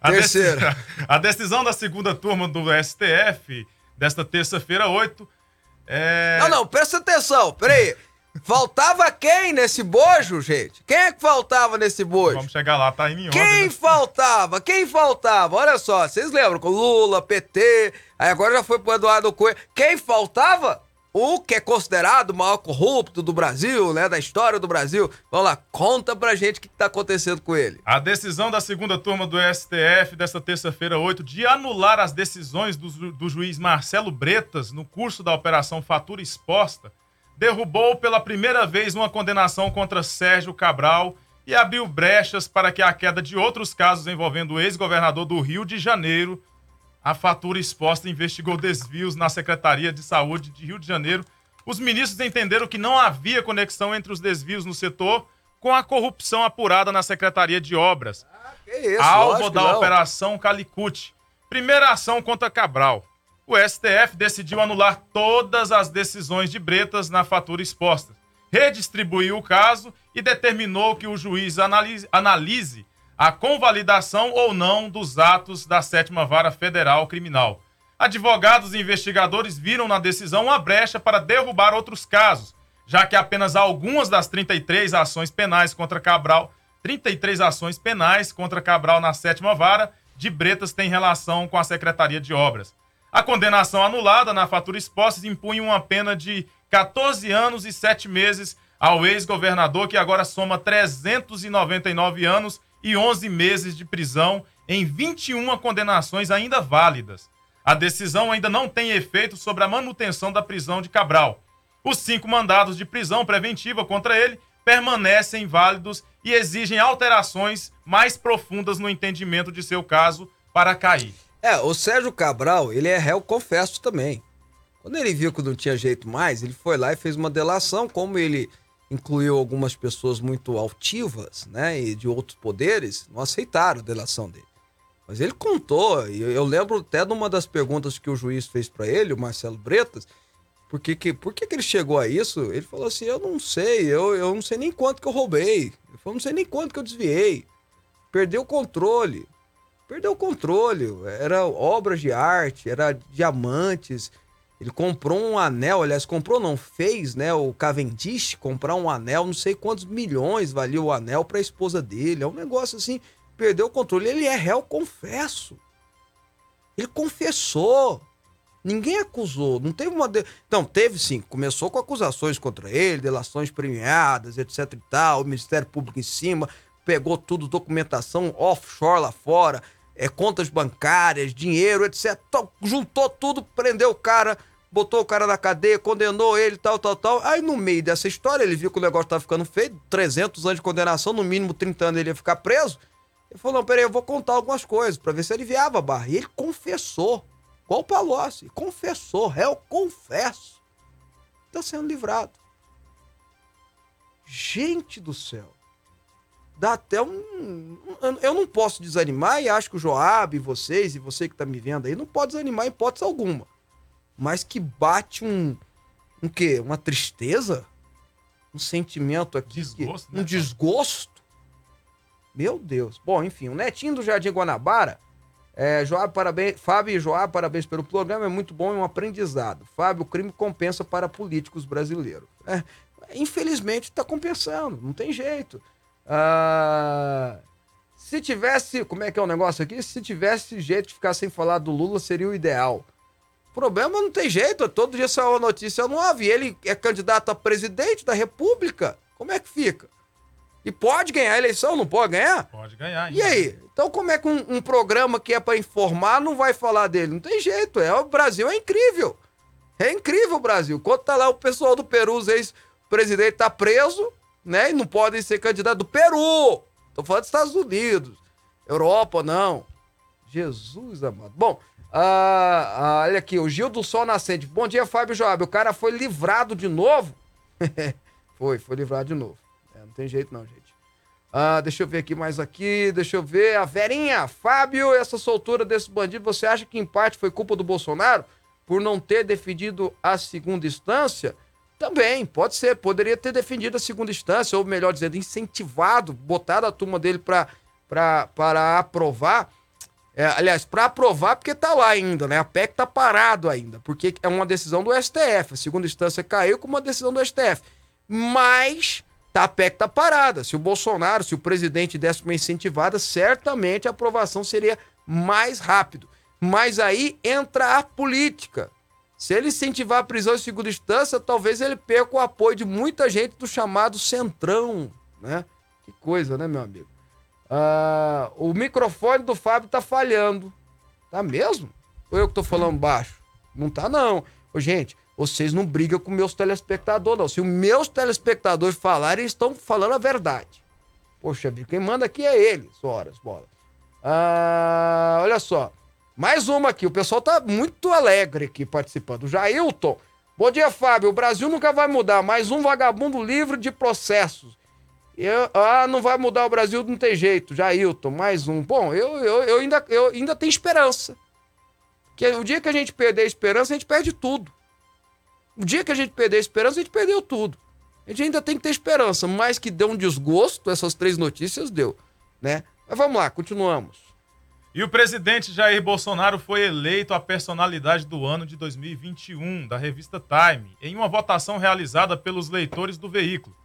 Speaker 2: a Terceira. Decisão, a decisão da segunda turma do STF, desta terça-feira, 8. É...
Speaker 1: Não, não, presta atenção, peraí. Faltava quem nesse bojo, gente? Quem é que faltava nesse bojo?
Speaker 2: Vamos chegar lá, tá em
Speaker 1: Quem né? faltava? Quem faltava? Olha só, vocês lembram com Lula, PT, aí agora já foi pro Eduardo Cunha. Quem faltava? O que é considerado o maior corrupto do Brasil, né? Da história do Brasil. Vamos lá, conta pra gente o que tá acontecendo com ele.
Speaker 2: A decisão da segunda turma do STF desta terça-feira, 8, de anular as decisões do, do juiz Marcelo Bretas no curso da Operação Fatura Exposta derrubou pela primeira vez uma condenação contra Sérgio Cabral e abriu brechas para que a queda de outros casos envolvendo o ex-governador do Rio de Janeiro. A fatura exposta investigou desvios na Secretaria de Saúde de Rio de Janeiro. Os ministros entenderam que não havia conexão entre os desvios no setor com a corrupção apurada na Secretaria de Obras. Ah,
Speaker 1: isso,
Speaker 2: alvo da Operação Calicute. Primeira ação contra Cabral o STF decidiu anular todas as decisões de Bretas na fatura exposta, redistribuiu o caso e determinou que o juiz analise, analise a convalidação ou não dos atos da sétima vara federal criminal. Advogados e investigadores viram na decisão uma brecha para derrubar outros casos, já que apenas algumas das 33 ações penais contra Cabral, 33 ações penais contra Cabral na sétima vara de Bretas têm relação com a Secretaria de Obras. A condenação anulada na fatura exposta impunha uma pena de 14 anos e 7 meses ao ex-governador, que agora soma 399 anos e 11 meses de prisão em 21 condenações ainda válidas. A decisão ainda não tem efeito sobre a manutenção da prisão de Cabral. Os cinco mandados de prisão preventiva contra ele permanecem válidos e exigem alterações mais profundas no entendimento de seu caso para cair.
Speaker 1: É, o Sérgio Cabral, ele é réu confesso também. Quando ele viu que não tinha jeito mais, ele foi lá e fez uma delação, como ele incluiu algumas pessoas muito altivas, né, e de outros poderes, não aceitaram a delação dele. Mas ele contou, e eu, eu lembro até de uma das perguntas que o juiz fez para ele, o Marcelo Bretas, por que, que, por que, que ele chegou a isso? Ele falou assim: Eu não sei, eu, eu não sei nem quanto que eu roubei. Falou: Não sei nem quanto que eu desviei. Perdeu o controle. Perdeu o controle. Era obras de arte, era diamantes. Ele comprou um anel, aliás, comprou não, fez, né, o Cavendish comprar um anel, não sei quantos milhões valia o anel para a esposa dele. É um negócio assim, perdeu o controle. Ele é réu, confesso. Ele confessou. Ninguém acusou, não teve uma. De... Não, teve sim, começou com acusações contra ele, delações premiadas, etc e tal, o Ministério Público em cima, pegou tudo, documentação offshore lá fora, é, contas bancárias, dinheiro, etc. Juntou tudo, prendeu o cara, botou o cara na cadeia, condenou ele, tal, tal, tal. Aí no meio dessa história, ele viu que o negócio tava ficando feio, 300 anos de condenação, no mínimo 30 anos ele ia ficar preso. Ele falou: não, peraí, eu vou contar algumas coisas para ver se aliviava a barra. E ele confessou. Qual o Palocci? Confessou, réu, confesso. Está sendo livrado. Gente do céu. Dá até um. Eu não posso desanimar e acho que o Joab, e vocês, e você que está me vendo aí, não pode desanimar em hipótese alguma. Mas que bate um. Um quê? Uma tristeza? Um sentimento aqui.
Speaker 2: Desgosto,
Speaker 1: que,
Speaker 2: né,
Speaker 1: um desgosto. Meu Deus. Bom, enfim, o netinho do Jardim Guanabara é, Joab, parabéns. Fábio e Joab, parabéns pelo programa, é muito bom e um aprendizado. Fábio, o crime compensa para políticos brasileiros. É, infelizmente está compensando, não tem jeito. Ah, se tivesse, como é que é o negócio aqui? Se tivesse jeito de ficar sem falar do Lula, seria o ideal. O problema não tem jeito, todo dia saiu uma notícia nova e ele é candidato a presidente da República. Como é que fica? E pode ganhar a eleição, não pode ganhar?
Speaker 2: Pode ganhar.
Speaker 1: E aí? Então como é que um, um programa que é para informar não vai falar dele? Não tem jeito, é, o Brasil é incrível. É incrível o Brasil. Quando tá lá o pessoal do Peru, ex-presidente tá preso, né? E não podem ser candidato do Peru. Tô falando dos Estados Unidos. Europa, não. Jesus amado. Bom, ah, ah, olha aqui, o Gil do Sol Nascente. Bom dia, Fábio Joab. O cara foi livrado de novo? foi, foi livrado de novo. É, não tem jeito não, gente. Ah, deixa eu ver aqui mais aqui, deixa eu ver. A Verinha, Fábio, essa soltura desse bandido, você acha que em parte foi culpa do Bolsonaro por não ter defendido a segunda instância? Também, pode ser. Poderia ter defendido a segunda instância, ou melhor dizendo, incentivado, botado a turma dele para aprovar. É, aliás, para aprovar, porque tá lá ainda, né? A PEC tá parado ainda, porque é uma decisão do STF. A segunda instância caiu com uma decisão do STF. Mas Tá, a PEC tá parada. Se o Bolsonaro, se o presidente desse uma incentivada, certamente a aprovação seria mais rápido. Mas aí entra a política. Se ele incentivar a prisão em segunda instância, talvez ele perca o apoio de muita gente do chamado centrão, né? Que coisa, né, meu amigo? Ah, o microfone do Fábio tá falhando. Tá mesmo? Ou eu que tô falando baixo? Não tá, não. Ô, gente, vocês não brigam com meus telespectadores, não. Se os meus telespectadores falarem, eles estão falando a verdade. Poxa vida, quem manda aqui é eles, horas, bola. Ah, olha só. Mais uma aqui. O pessoal tá muito alegre aqui participando. Jailton. Bom dia, Fábio. O Brasil nunca vai mudar. Mais um vagabundo livre de processos. Eu, ah, não vai mudar o Brasil, não tem jeito. Jailton, mais um. Bom, eu, eu, eu, ainda, eu ainda tenho esperança. Porque o dia que a gente perder a esperança, a gente perde tudo. O dia que a gente perder a esperança, a gente perdeu tudo. A gente ainda tem que ter esperança, mas que deu um desgosto, essas três notícias deu, né? Mas vamos lá, continuamos.
Speaker 2: E o presidente Jair Bolsonaro foi eleito a personalidade do ano de 2021 da revista Time, em uma votação realizada pelos leitores do veículo.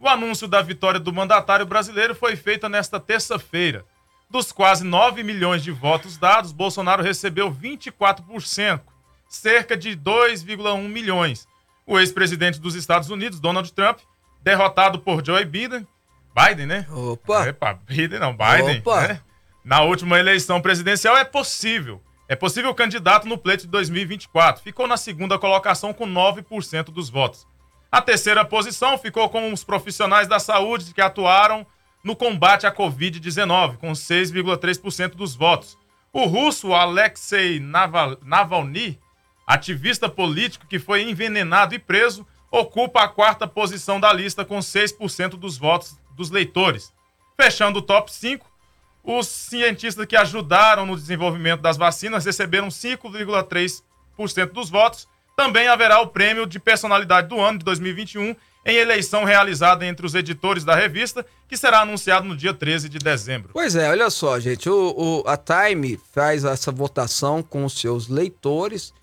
Speaker 2: O anúncio da vitória do mandatário brasileiro foi feito nesta terça-feira. Dos quase 9 milhões de votos dados, Bolsonaro recebeu 24%, cerca de 2,1 milhões. O ex-presidente dos Estados Unidos, Donald Trump, derrotado por Joe Biden, Biden, né?
Speaker 1: Opa!
Speaker 2: Epa, Biden não, Biden. Opa! Né? Na última eleição presidencial é possível. É possível candidato no pleito de 2024. Ficou na segunda colocação com 9% dos votos. A terceira posição ficou com os profissionais da saúde que atuaram no combate à Covid-19, com 6,3% dos votos. O russo Alexei Naval Navalny ativista político que foi envenenado e preso, ocupa a quarta posição da lista com 6% dos votos dos leitores. Fechando o top 5, os cientistas que ajudaram no desenvolvimento das vacinas receberam 5,3% dos votos. Também haverá o prêmio de personalidade do ano de 2021 em eleição realizada entre os editores da revista, que será anunciado no dia 13 de dezembro.
Speaker 1: Pois é, olha só, gente, o, o, a Time faz essa votação com os seus leitores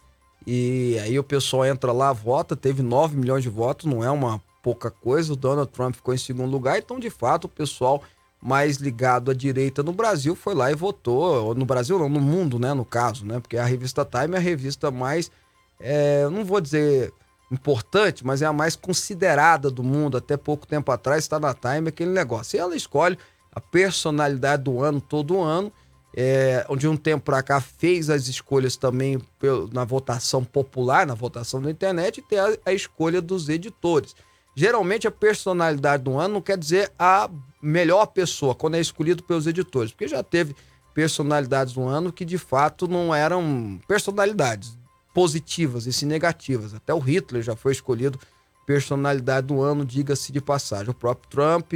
Speaker 1: e aí o pessoal entra lá, vota, teve 9 milhões de votos, não é uma pouca coisa, o Donald Trump ficou em segundo lugar, então de fato o pessoal mais ligado à direita no Brasil foi lá e votou, no Brasil não, no mundo, né, no caso, né, porque a revista Time é a revista mais, é, não vou dizer importante, mas é a mais considerada do mundo. Até pouco tempo atrás está na Time aquele negócio. E ela escolhe a personalidade do ano todo ano. É, de um tempo para cá fez as escolhas também na votação popular, na votação da internet, e tem a, a escolha dos editores. Geralmente a personalidade do ano não quer dizer a melhor pessoa, quando é escolhido pelos editores, porque já teve personalidades do ano que de fato não eram personalidades, positivas e sim negativas. Até o Hitler já foi escolhido personalidade do ano, diga-se de passagem. O próprio Trump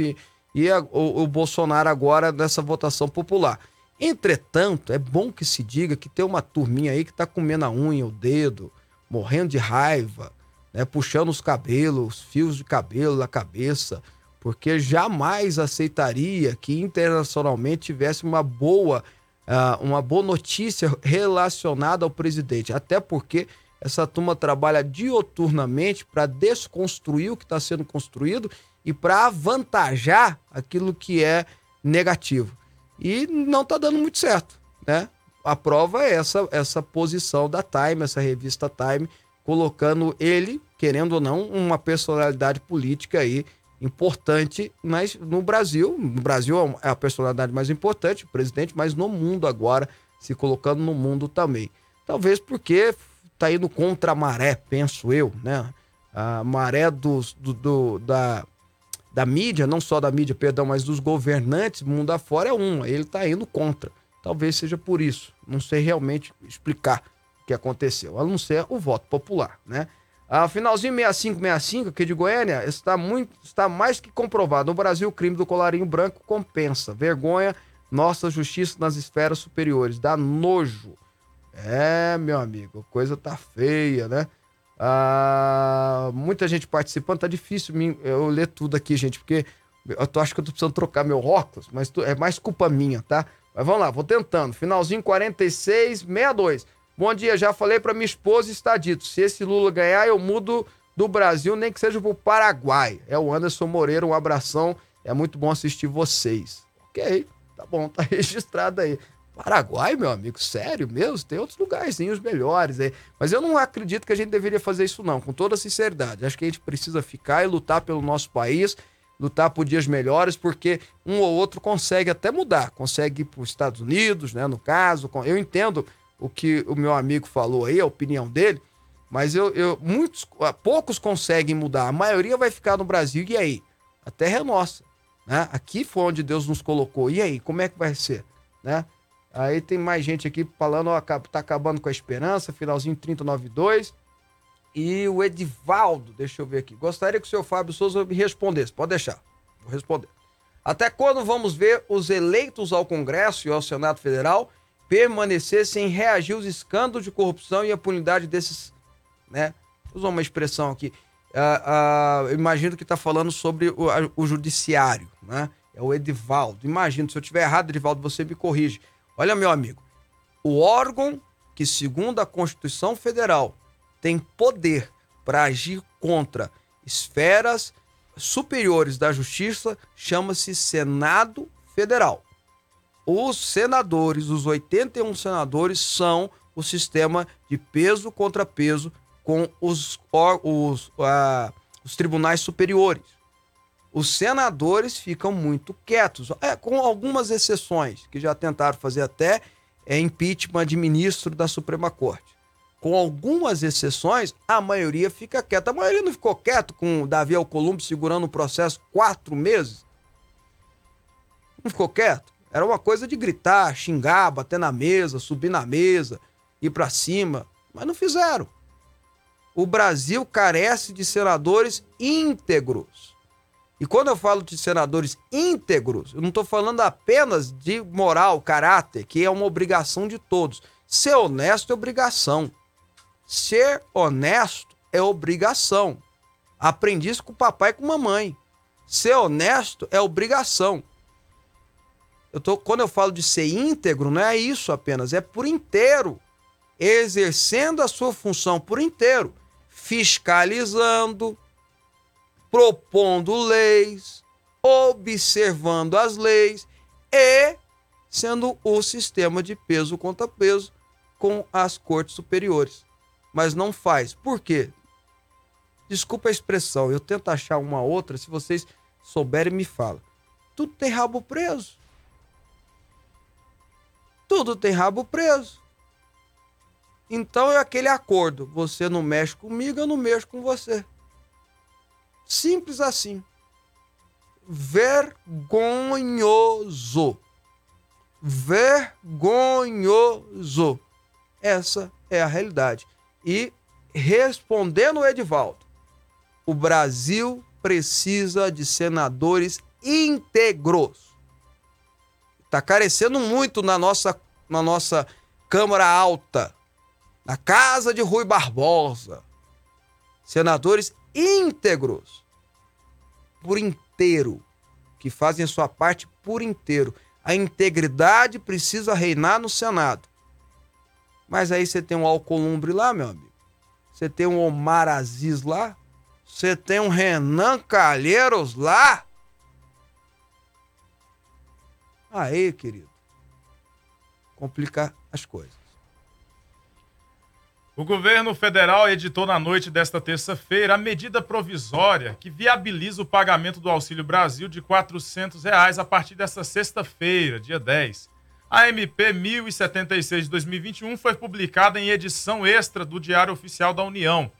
Speaker 1: e a, o, o Bolsonaro agora nessa votação popular. Entretanto, é bom que se diga que tem uma turminha aí que tá comendo a unha, o dedo, morrendo de raiva, né, puxando os cabelos, fios de cabelo da cabeça, porque jamais aceitaria que internacionalmente tivesse uma boa uh, uma boa notícia relacionada ao presidente. Até porque essa turma trabalha dioturnamente para desconstruir o que está sendo construído e para avantajar aquilo que é negativo. E não está dando muito certo, né? A prova é essa, essa posição da Time, essa revista Time, colocando ele, querendo ou não, uma personalidade política aí importante mas no Brasil. No Brasil é a personalidade mais importante, o presidente, mas no mundo agora, se colocando no mundo também. Talvez porque está indo contra a maré, penso eu, né? A maré dos, do, do, da, da mídia, não só da mídia, perdão, mas dos governantes, mundo afora é uma. Ele está indo contra. Talvez seja por isso. Não sei realmente explicar o que aconteceu, a não ser o voto popular, né? A finalzinho 6565 aqui de Goiânia está, muito, está mais que comprovado. No Brasil, o crime do colarinho branco compensa. Vergonha, nossa justiça nas esferas superiores. Dá nojo. É, meu amigo, coisa tá feia, né? Ah, muita gente participando, tá difícil eu ler tudo aqui, gente, porque eu tô, acho que eu tô precisando trocar meu óculos, mas é mais culpa minha, tá? Mas vamos lá, vou tentando. Finalzinho 46, 62. Bom dia, já falei para minha esposa está dito. Se esse Lula ganhar, eu mudo do Brasil, nem que seja pro Paraguai. É o Anderson Moreira, um abração. É muito bom assistir vocês. Ok, tá bom, tá registrado aí. Paraguai, meu amigo, sério mesmo? Tem outros lugarzinhos melhores aí. Mas eu não acredito que a gente deveria fazer isso, não, com toda sinceridade. Acho que a gente precisa ficar e lutar pelo nosso país, lutar por dias melhores, porque um ou outro consegue até mudar. Consegue ir para os Estados Unidos, né? No caso. Eu entendo o que o meu amigo falou aí, a opinião dele, mas eu, eu muitos, ah, poucos conseguem mudar. A maioria vai ficar no Brasil. E aí? A terra é nossa, né? Aqui foi onde Deus nos colocou. E aí, como é que vai ser, né? Aí tem mais gente aqui falando, ó, tá acabando com a esperança, finalzinho 392. E o Edivaldo, deixa eu ver aqui. Gostaria que o senhor Fábio Souza me respondesse. Pode deixar. Vou responder. Até quando vamos ver os eleitos ao Congresso e ao Senado Federal permanecer sem reagir aos escândalos de corrupção e a punidade desses, né? Usou uma expressão aqui. Uh, uh, imagino que está falando sobre o, a, o, judiciário, né? É o Edivaldo. Imagino, se eu estiver errado, Edivaldo, você me corrige. Olha, meu amigo, o órgão que, segundo a Constituição Federal, tem poder para agir contra esferas superiores da justiça chama-se Senado Federal os senadores, os 81 senadores, são o sistema de peso contra peso com os, os, uh, os tribunais superiores. Os senadores ficam muito quietos, é, com algumas exceções, que já tentaram fazer até é, impeachment de ministro da Suprema Corte. Com algumas exceções, a maioria fica quieta. A maioria não ficou quieto com o Davi Alcolumbre segurando o processo quatro meses? Não ficou quieto? Era uma coisa de gritar, xingar, bater na mesa, subir na mesa, ir para cima, mas não fizeram. o Brasil carece de senadores íntegros. E quando eu falo de senadores íntegros, eu não estou falando apenas de moral, caráter, que é uma obrigação de todos. Ser honesto é obrigação. Ser honesto é obrigação. Aprendi isso com o papai e com a mamãe. Ser honesto é obrigação. Eu tô, quando eu falo de ser íntegro, não é isso apenas, é por inteiro. Exercendo a sua função por inteiro fiscalizando, propondo leis, observando as leis e sendo o sistema de peso contra peso com as cortes superiores. Mas não faz. Por quê? Desculpa a expressão, eu tento achar uma outra, se vocês souberem, me fala. Tudo tem rabo preso. Tudo tem rabo preso. Então é aquele acordo: você não mexe comigo, eu não mexo com você. Simples assim. Vergonhoso. Vergonhoso. Essa é a realidade. E respondendo o Edivaldo, o Brasil precisa de senadores íntegros. Está carecendo muito na nossa, na nossa Câmara Alta na casa de Rui Barbosa. Senadores íntegros, por inteiro, que fazem a sua parte por inteiro. A integridade precisa reinar no Senado. Mas aí você tem um Alcolumbre lá, meu amigo. Você tem um Omar Aziz lá. Você tem um Renan Calheiros lá. Aí, querido. Complicar as coisas.
Speaker 2: O governo federal editou na noite desta terça-feira a medida provisória que viabiliza o pagamento do Auxílio Brasil de 400 reais a partir desta sexta-feira, dia 10. A MP 1076 de 2021 foi publicada em edição extra do Diário Oficial da União.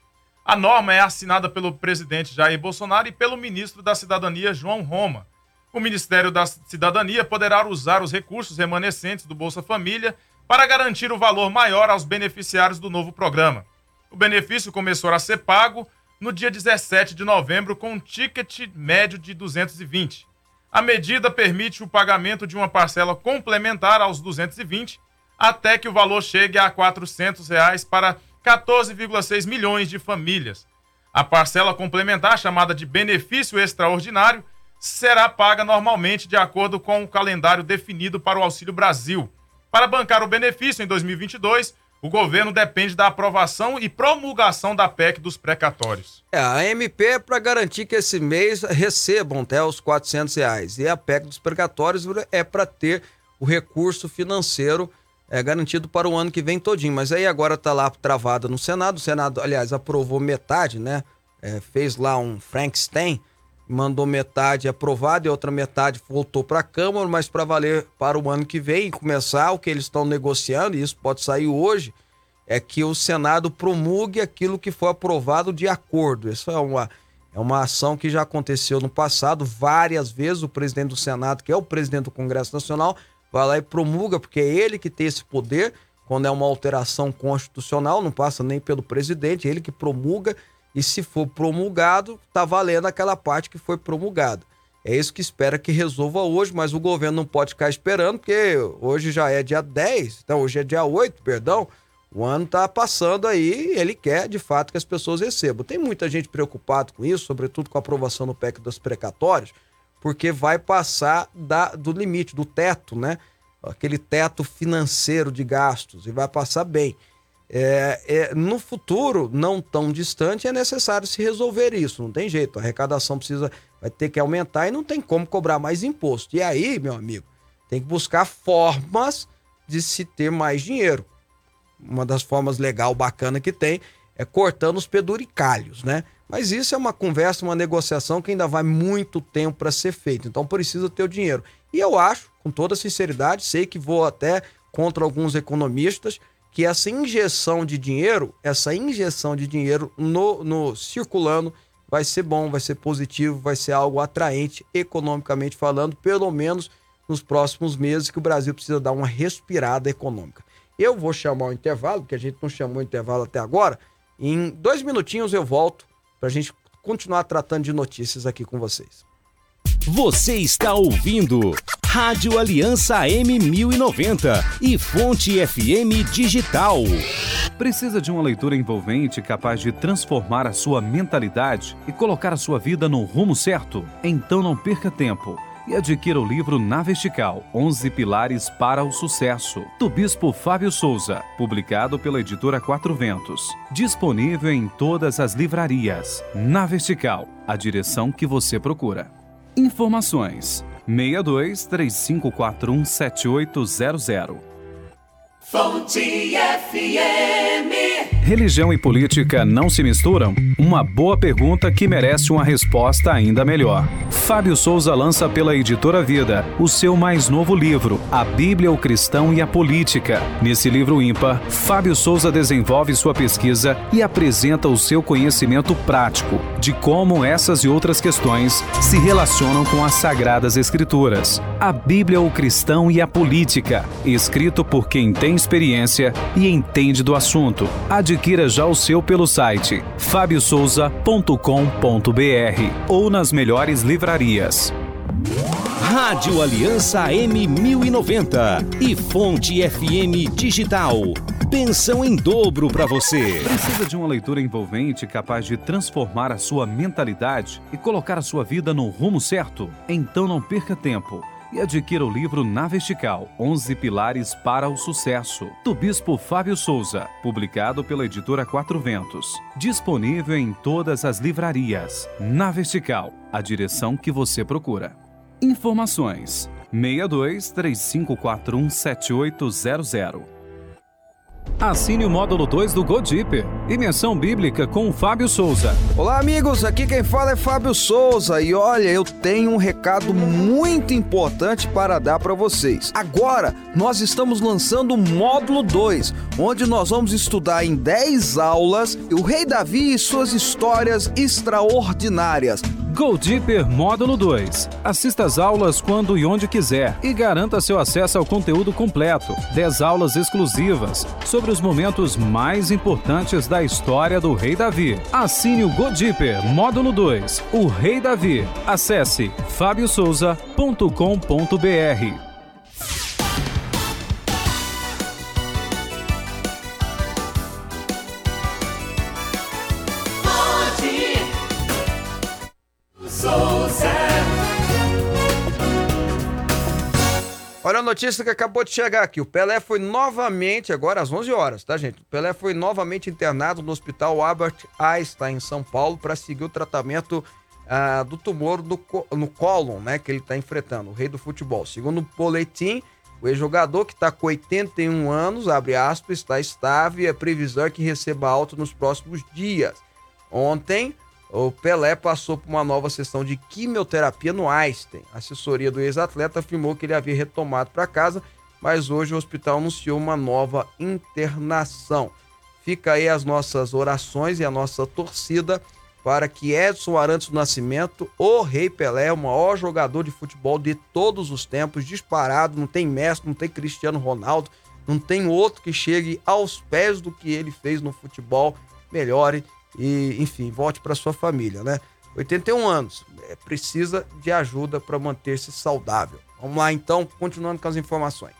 Speaker 2: A norma é assinada pelo presidente Jair Bolsonaro e pelo ministro da Cidadania, João Roma. O Ministério da Cidadania poderá usar os recursos remanescentes do Bolsa Família para garantir o valor maior aos beneficiários do novo programa. O benefício começou a ser pago no dia 17 de novembro com um ticket médio de 220. A medida permite o pagamento de uma parcela complementar aos 220 até que o valor chegue a 400 reais para 14,6 milhões de famílias. A parcela complementar, chamada de benefício extraordinário, será paga normalmente de acordo com o calendário definido para o Auxílio Brasil. Para bancar o benefício em 2022, o governo depende da aprovação e promulgação da PEC dos precatórios.
Speaker 1: É, a MP é para garantir que esse mês recebam até os 400 reais. E a PEC dos precatórios é para ter o recurso financeiro é, garantido para o ano que vem todinho. Mas aí agora está lá travada no Senado. O Senado, aliás, aprovou metade, né? É, fez lá um Frankenstein mandou metade aprovada e outra metade voltou para a Câmara, mas para valer para o ano que vem, começar o que eles estão negociando, e isso pode sair hoje, é que o Senado promulgue aquilo que foi aprovado de acordo. Isso é uma, é uma ação que já aconteceu no passado várias vezes. O presidente do Senado, que é o presidente do Congresso Nacional, vai lá e promulga, porque é ele que tem esse poder. Quando é uma alteração constitucional, não passa nem pelo presidente, é ele que promulga e se for promulgado, tá valendo aquela parte que foi promulgada. É isso que espera que resolva hoje, mas o governo não pode ficar esperando, porque hoje já é dia 10, então hoje é dia 8, perdão. O ano tá passando aí ele quer, de fato, que as pessoas recebam. Tem muita gente preocupada com isso, sobretudo com a aprovação do PEC dos precatórios, porque vai passar da, do limite, do teto, né? Aquele teto financeiro de gastos, e vai passar bem. É, é, no futuro, não tão distante, é necessário se resolver isso. Não tem jeito. A arrecadação precisa, vai ter que aumentar e não tem como cobrar mais imposto. E aí, meu amigo, tem que buscar formas de se ter mais dinheiro. Uma das formas legal, bacana que tem é cortando os peduricalhos, né? Mas isso é uma conversa, uma negociação que ainda vai muito tempo para ser feito. Então precisa ter o dinheiro. E eu acho, com toda sinceridade, sei que vou até contra alguns economistas, que essa injeção de dinheiro, essa injeção de dinheiro no, no circulando vai ser bom, vai ser positivo, vai ser algo atraente economicamente falando, pelo menos nos próximos meses que o Brasil precisa dar uma respirada econômica. Eu vou chamar o intervalo, porque a gente não chamou o intervalo até agora, Em dois minutinhos eu volto para a gente continuar tratando de notícias aqui com vocês.
Speaker 4: Você está ouvindo Rádio Aliança M1090 e Fonte FM Digital.
Speaker 5: Precisa de uma leitura envolvente capaz de transformar a sua mentalidade e colocar a sua vida no rumo certo? Então não perca tempo e adquira o livro Na Vertical 11 Pilares para o Sucesso, do Bispo Fábio Souza, publicado pela editora Quatro Ventos. Disponível em todas as livrarias. Na Vertical, a direção que você procura. Informações: 62 3541 7800.
Speaker 6: Fonte FM.
Speaker 5: Religião e política não se misturam? Uma boa pergunta que merece uma resposta ainda melhor. Fábio Souza lança pela editora Vida o seu mais novo livro, A Bíblia, o Cristão e a Política. Nesse livro ímpar, Fábio Souza desenvolve sua pesquisa e apresenta o seu conhecimento prático de como essas e outras questões se relacionam com as Sagradas Escrituras. A Bíblia, o Cristão e a Política, escrito por quem tem experiência e entende do assunto. Adquira já o seu pelo site fabiosouza.com.br ou nas melhores livrarias.
Speaker 4: Rádio Aliança M1090 e Fonte FM Digital. Pensão em dobro para você.
Speaker 5: Precisa de uma leitura envolvente capaz de transformar a sua mentalidade e colocar a sua vida no rumo certo? Então não perca tempo e adquira o livro Na Vertical 11 Pilares para o Sucesso, do Bispo Fábio Souza, publicado pela editora Quatro Ventos. Disponível em todas as livrarias. Na Vertical, a direção que você procura. Informações: 62 3541 7800. Assine o módulo 2 do Go Deeper. Imersão Bíblica com o Fábio Souza.
Speaker 1: Olá, amigos. Aqui quem fala é Fábio Souza. E olha, eu tenho um recado muito importante para dar para vocês. Agora, nós estamos lançando o módulo 2, onde nós vamos estudar em 10 aulas o Rei Davi e suas histórias extraordinárias.
Speaker 5: Go Deeper Módulo 2. Assista às aulas quando e onde quiser e garanta seu acesso ao conteúdo completo. 10 aulas exclusivas sobre os momentos mais importantes da história do Rei Davi. Assine o Go Deeper Módulo 2. O Rei Davi. Acesse fabiosouza.com.br.
Speaker 1: notícia que acabou de chegar aqui. O Pelé foi novamente, agora às 11 horas, tá, gente? O Pelé foi novamente internado no Hospital Albert Einstein, em São Paulo, para seguir o tratamento ah, do tumor do, no cólon, né? Que ele está enfrentando, o rei do futebol. Segundo o boletim, o ex-jogador, que está com 81 anos, abre aspas, está estável e é previsão que receba alta nos próximos dias. Ontem, o Pelé passou por uma nova sessão de quimioterapia no Einstein. A assessoria do ex-atleta afirmou que ele havia retomado para casa, mas hoje o hospital anunciou uma nova internação. Fica aí as nossas orações e a nossa torcida para que Edson Arantes do Nascimento, o Rei Pelé, o maior jogador de futebol de todos os tempos, disparado, não tem Messi, não tem Cristiano Ronaldo, não tem outro que chegue aos pés do que ele fez no futebol, melhore e, enfim, volte para sua família, né? 81 anos, é, precisa de ajuda para manter-se saudável. Vamos lá então, continuando com as informações.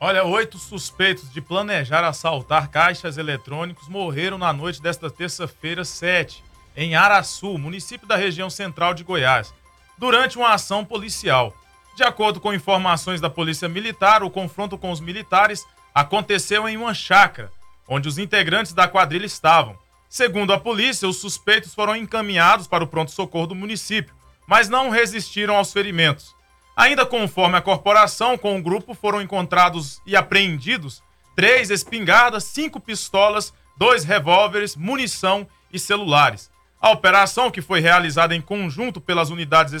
Speaker 2: Olha, oito suspeitos de planejar assaltar caixas eletrônicos morreram na noite desta terça-feira, 7, em Araçu, município da região central de Goiás, durante uma ação policial. De acordo com informações da Polícia Militar, o confronto com os militares aconteceu em uma chácara, onde os integrantes da quadrilha estavam. Segundo a polícia, os suspeitos foram encaminhados para o pronto-socorro do município, mas não resistiram aos ferimentos. Ainda conforme a corporação, com o grupo foram encontrados e apreendidos três espingardas, cinco pistolas, dois revólveres, munição e celulares. A operação, que foi realizada em conjunto pelas unidades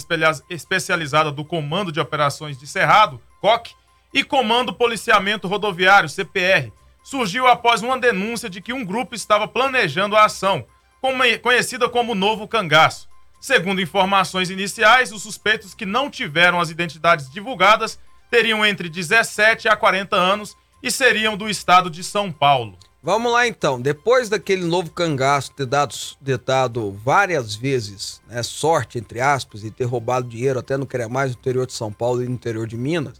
Speaker 2: especializadas do Comando de Operações de Cerrado, COC, e Comando Policiamento Rodoviário, CPR, surgiu após uma denúncia de que um grupo estava planejando a ação, conhecida como Novo Cangaço. Segundo informações iniciais, os suspeitos que não tiveram as identidades divulgadas teriam entre 17 a 40 anos e seriam do estado de São Paulo.
Speaker 1: Vamos lá então. Depois daquele novo cangaço ter dado, ter dado várias vezes né, sorte, entre aspas, e ter roubado dinheiro até no mais no interior de São Paulo e no interior de Minas,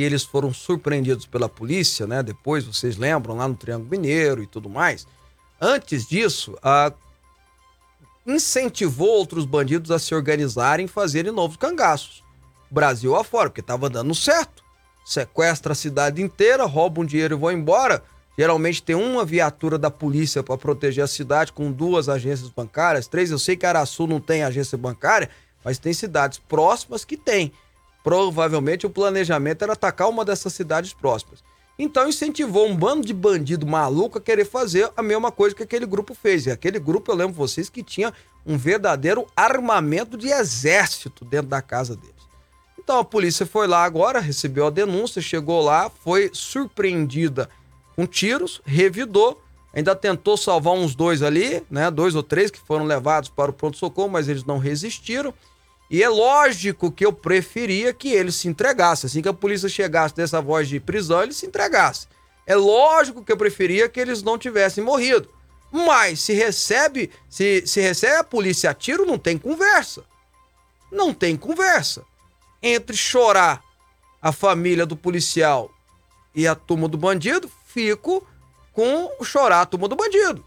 Speaker 1: e eles foram surpreendidos pela polícia, né? Depois, vocês lembram, lá no Triângulo Mineiro e tudo mais. Antes disso, a... incentivou outros bandidos a se organizarem e fazerem novos cangaços. Brasil afora, porque estava dando certo. Sequestra a cidade inteira, roubam dinheiro e vão embora Geralmente tem uma viatura da polícia para proteger a cidade, com duas agências bancárias, três. Eu sei que Araçu não tem agência bancária, mas tem cidades próximas que tem. Provavelmente o planejamento era atacar uma dessas cidades próximas. Então incentivou um bando de bandido maluco a querer fazer a mesma coisa que aquele grupo fez. E aquele grupo, eu lembro vocês, que tinha um verdadeiro armamento de exército dentro da casa deles. Então a polícia foi lá agora, recebeu a denúncia, chegou lá, foi surpreendida com tiros, revidou, ainda tentou salvar uns dois ali, né? Dois ou três que foram levados para o pronto-socorro, mas eles não resistiram. E é lógico que eu preferia que eles se entregassem. Assim que a polícia chegasse dessa voz de prisão, eles se entregassem. É lógico que eu preferia que eles não tivessem morrido. Mas se recebe, se, se recebe a polícia a tiro, não tem conversa. Não tem conversa. Entre chorar a família do policial e a turma do bandido, fico com chorar a turma do bandido.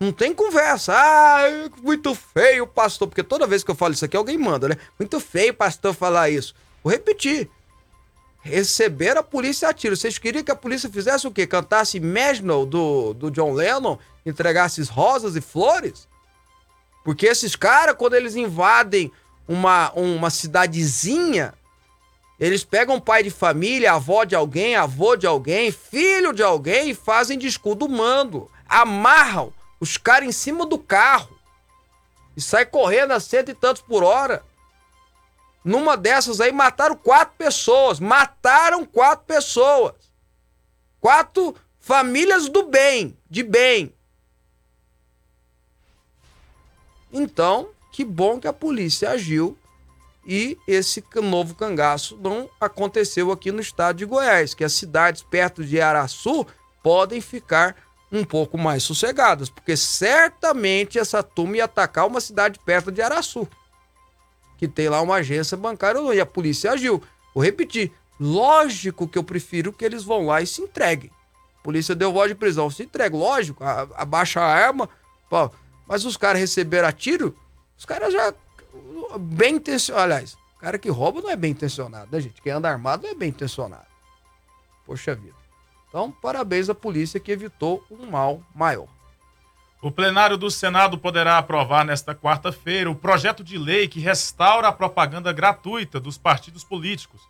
Speaker 1: Não tem conversa. Ah, muito feio, pastor. Porque toda vez que eu falo isso aqui, alguém manda, né? Muito feio, pastor, falar isso. Vou repetir. Receber a polícia a tiro. Vocês queriam que a polícia fizesse o quê? Cantasse Imaginal do, do John Lennon? Entregasse rosas e flores? Porque esses caras, quando eles invadem uma, uma cidadezinha, eles pegam pai de família, avó de alguém, avô de alguém, filho de alguém e fazem de escudo mando. Amarram os caras em cima do carro e sai correndo a cento e tantos por hora. Numa dessas aí mataram quatro pessoas. Mataram quatro pessoas. Quatro famílias do bem, de bem. Então, que bom que a polícia agiu e esse novo cangaço não aconteceu aqui no estado de Goiás, que as cidades perto de Araçu podem ficar um pouco mais sossegadas, porque certamente essa turma ia atacar uma cidade perto de Araçu, que tem lá uma agência bancária e a polícia agiu. Vou repetir, lógico que eu prefiro que eles vão lá e se entreguem. A polícia deu voz de prisão, se entrega, lógico, abaixa a arma, pô, mas os caras receberam a tiro, os caras já bem intencionado. Aliás, o cara que rouba não é bem intencionado, né, gente? Quem anda armado não é bem intencionado. Poxa vida. Então, parabéns à polícia que evitou um mal maior.
Speaker 2: O plenário do Senado poderá aprovar nesta quarta-feira o projeto de lei que restaura a propaganda gratuita dos partidos políticos.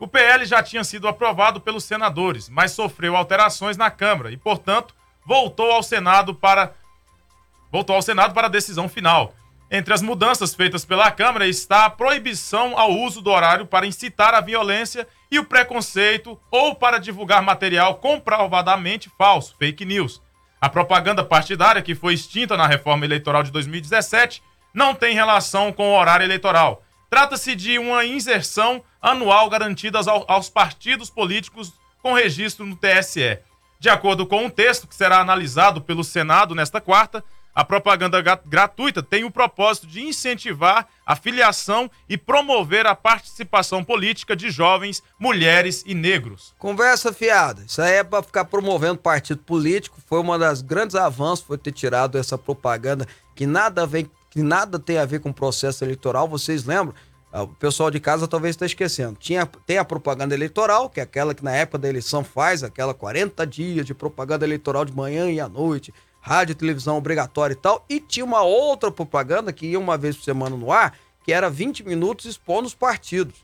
Speaker 2: O PL já tinha sido aprovado pelos senadores, mas sofreu alterações na Câmara e, portanto, voltou ao Senado para voltou ao Senado para a decisão final. Entre as mudanças feitas pela Câmara está a proibição ao uso do horário para incitar a violência e o preconceito ou para divulgar material comprovadamente falso, fake news. A propaganda partidária, que foi extinta na reforma eleitoral de 2017, não tem relação com o horário eleitoral. Trata-se de uma inserção anual garantida aos partidos políticos com registro no TSE. De acordo com um texto que será analisado pelo Senado nesta quarta, a propaganda gratuita tem o propósito de incentivar a filiação e promover a participação política de jovens, mulheres e negros.
Speaker 1: Conversa fiada. Isso aí é para ficar promovendo partido político. Foi uma das grandes avanços foi ter tirado essa propaganda que nada vem, que nada tem a ver com o processo eleitoral. Vocês lembram? Ah, o pessoal de casa talvez esteja esquecendo. Tinha, tem a propaganda eleitoral, que é aquela que na época da eleição faz, aquela 40 dias de propaganda eleitoral de manhã e à noite rádio televisão obrigatória e tal, e tinha uma outra propaganda que ia uma vez por semana no ar, que era 20 minutos expondo os partidos.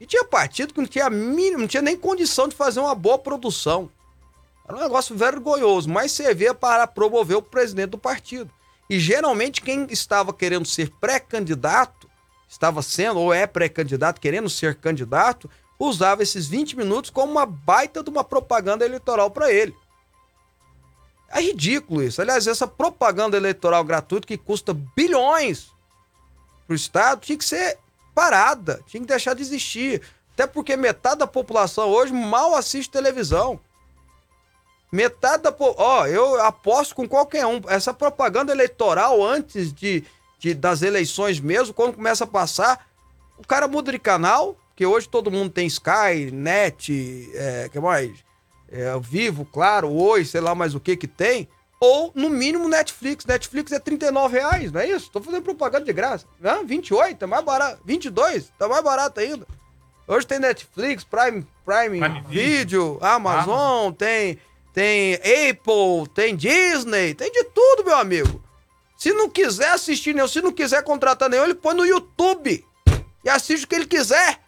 Speaker 1: E tinha partido que não tinha mínimo, não tinha nem condição de fazer uma boa produção. Era um negócio vergonhoso, mas servia para promover o presidente do partido. E geralmente quem estava querendo ser pré-candidato, estava sendo ou é pré-candidato, querendo ser candidato, usava esses 20 minutos como uma baita de uma propaganda eleitoral para ele. É ridículo isso. Aliás, essa propaganda eleitoral gratuita que custa bilhões para o Estado tinha que ser parada, tinha que deixar de existir. Até porque metade da população hoje mal assiste televisão. Metade da. Ó, eu aposto com qualquer um. Essa propaganda eleitoral antes de, de- das eleições mesmo, quando começa a passar, o cara muda de canal, que hoje todo mundo tem Sky, Net, é, que mais? É, Vivo, claro, Oi, sei lá mais o que que tem. Ou, no mínimo, Netflix. Netflix é 39 reais, não é isso? Tô fazendo propaganda de graça. Hã? 28, tá mais barato. 22, tá mais barato ainda. Hoje tem Netflix, Prime, Prime,
Speaker 2: Prime
Speaker 1: Video, Amazon, tem, tem Apple, tem Disney, tem de tudo, meu amigo. Se não quiser assistir nenhum, se não quiser contratar nenhum, ele põe no YouTube e assiste o que ele quiser.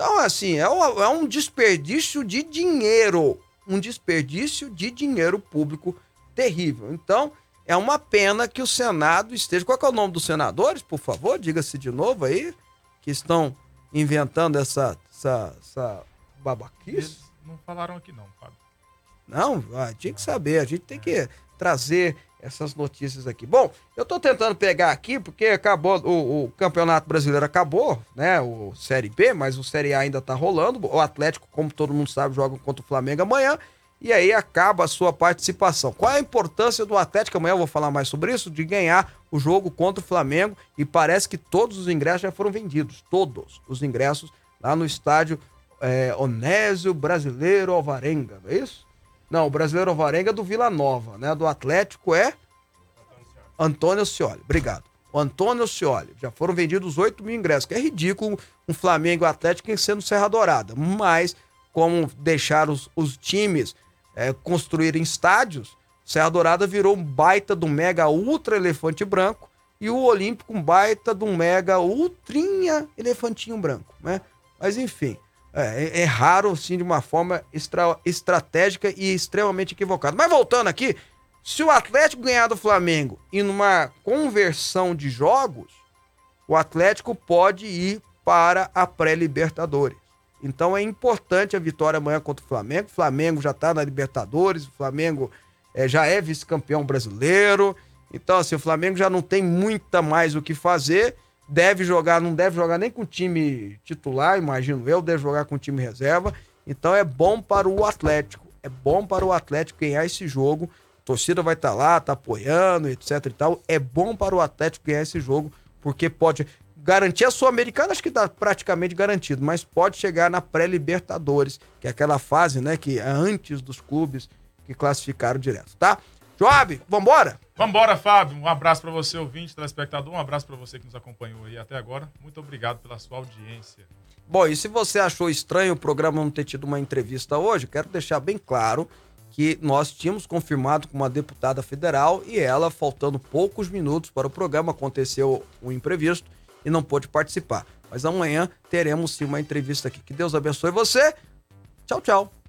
Speaker 1: Então, assim, é um, é um desperdício de dinheiro. Um desperdício de dinheiro público terrível. Então, é uma pena que o Senado esteja. Qual é o nome dos senadores, por favor? Diga-se de novo aí, que estão inventando essa, essa, essa babaquice.
Speaker 2: Eles não falaram aqui não, Fábio.
Speaker 1: Não, ah, tinha que saber, a gente tem que trazer essas notícias aqui. Bom, eu tô tentando pegar aqui, porque acabou, o, o Campeonato Brasileiro acabou, né, o Série B, mas o Série A ainda tá rolando, o Atlético, como todo mundo sabe, joga contra o Flamengo amanhã, e aí acaba a sua participação. Qual é a importância do Atlético, amanhã eu vou falar mais sobre isso, de ganhar o jogo contra o Flamengo, e parece que todos os ingressos já foram vendidos, todos os ingressos, lá no estádio é, Onésio Brasileiro Alvarenga, não é isso? Não, o Brasileiro Alvarenga é do Vila Nova, né? Do Atlético é Antônio Scioli. Obrigado. O Antônio Scioli. Já foram vendidos 8 mil ingressos, que é ridículo um Flamengo Atlético sendo Serra Dourada. Mas, como deixaram os, os times é, construírem estádios, Serra Dourada virou um baita do mega ultra elefante branco e o Olímpico um baita do mega ultrinha elefantinho branco, né? Mas enfim, é, é- é raro, assim, de uma forma extra- estratégica e extremamente equivocada. Mas voltando aqui, se o Atlético ganhar do Flamengo e numa conversão de jogos, o Atlético pode ir para a pré-Libertadores. Então é importante a vitória amanhã contra o Flamengo. O Flamengo já está na Libertadores, o Flamengo eh, já é vice-campeão brasileiro. Então, assim, o Flamengo já não tem muita mais o que fazer. Deve jogar, não deve jogar nem com time titular, imagino eu, deve jogar com time reserva. Então é bom para o Atlético. É bom para o Atlético ganhar esse jogo. A torcida vai estar lá, tá apoiando, etc e tal. É bom para o Atlético ganhar esse jogo, porque pode garantir a Sul-Americana, acho que tá praticamente garantido, mas pode chegar na pré-Libertadores, que é aquela fase, né, que é antes dos clubes que classificaram direto, tá? Joab, vambora?
Speaker 2: Vambora, Fábio. Um abraço pra você, ouvinte, telespectador. Um abraço pra você que nos acompanhou aí até agora. Muito obrigado pela sua audiência.
Speaker 1: Bom, e se você achou estranho o programa não ter tido uma entrevista hoje, quero deixar bem claro que nós tínhamos confirmado com uma deputada federal e ela, faltando poucos minutos para o programa, aconteceu um imprevisto e não pôde participar. Mas amanhã teremos sim uma entrevista aqui. Que Deus abençoe você. Tchau, tchau.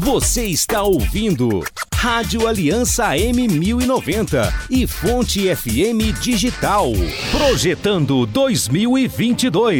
Speaker 4: Você está ouvindo Rádio Aliança M1090 e Fonte FM Digital. Projetando 2022.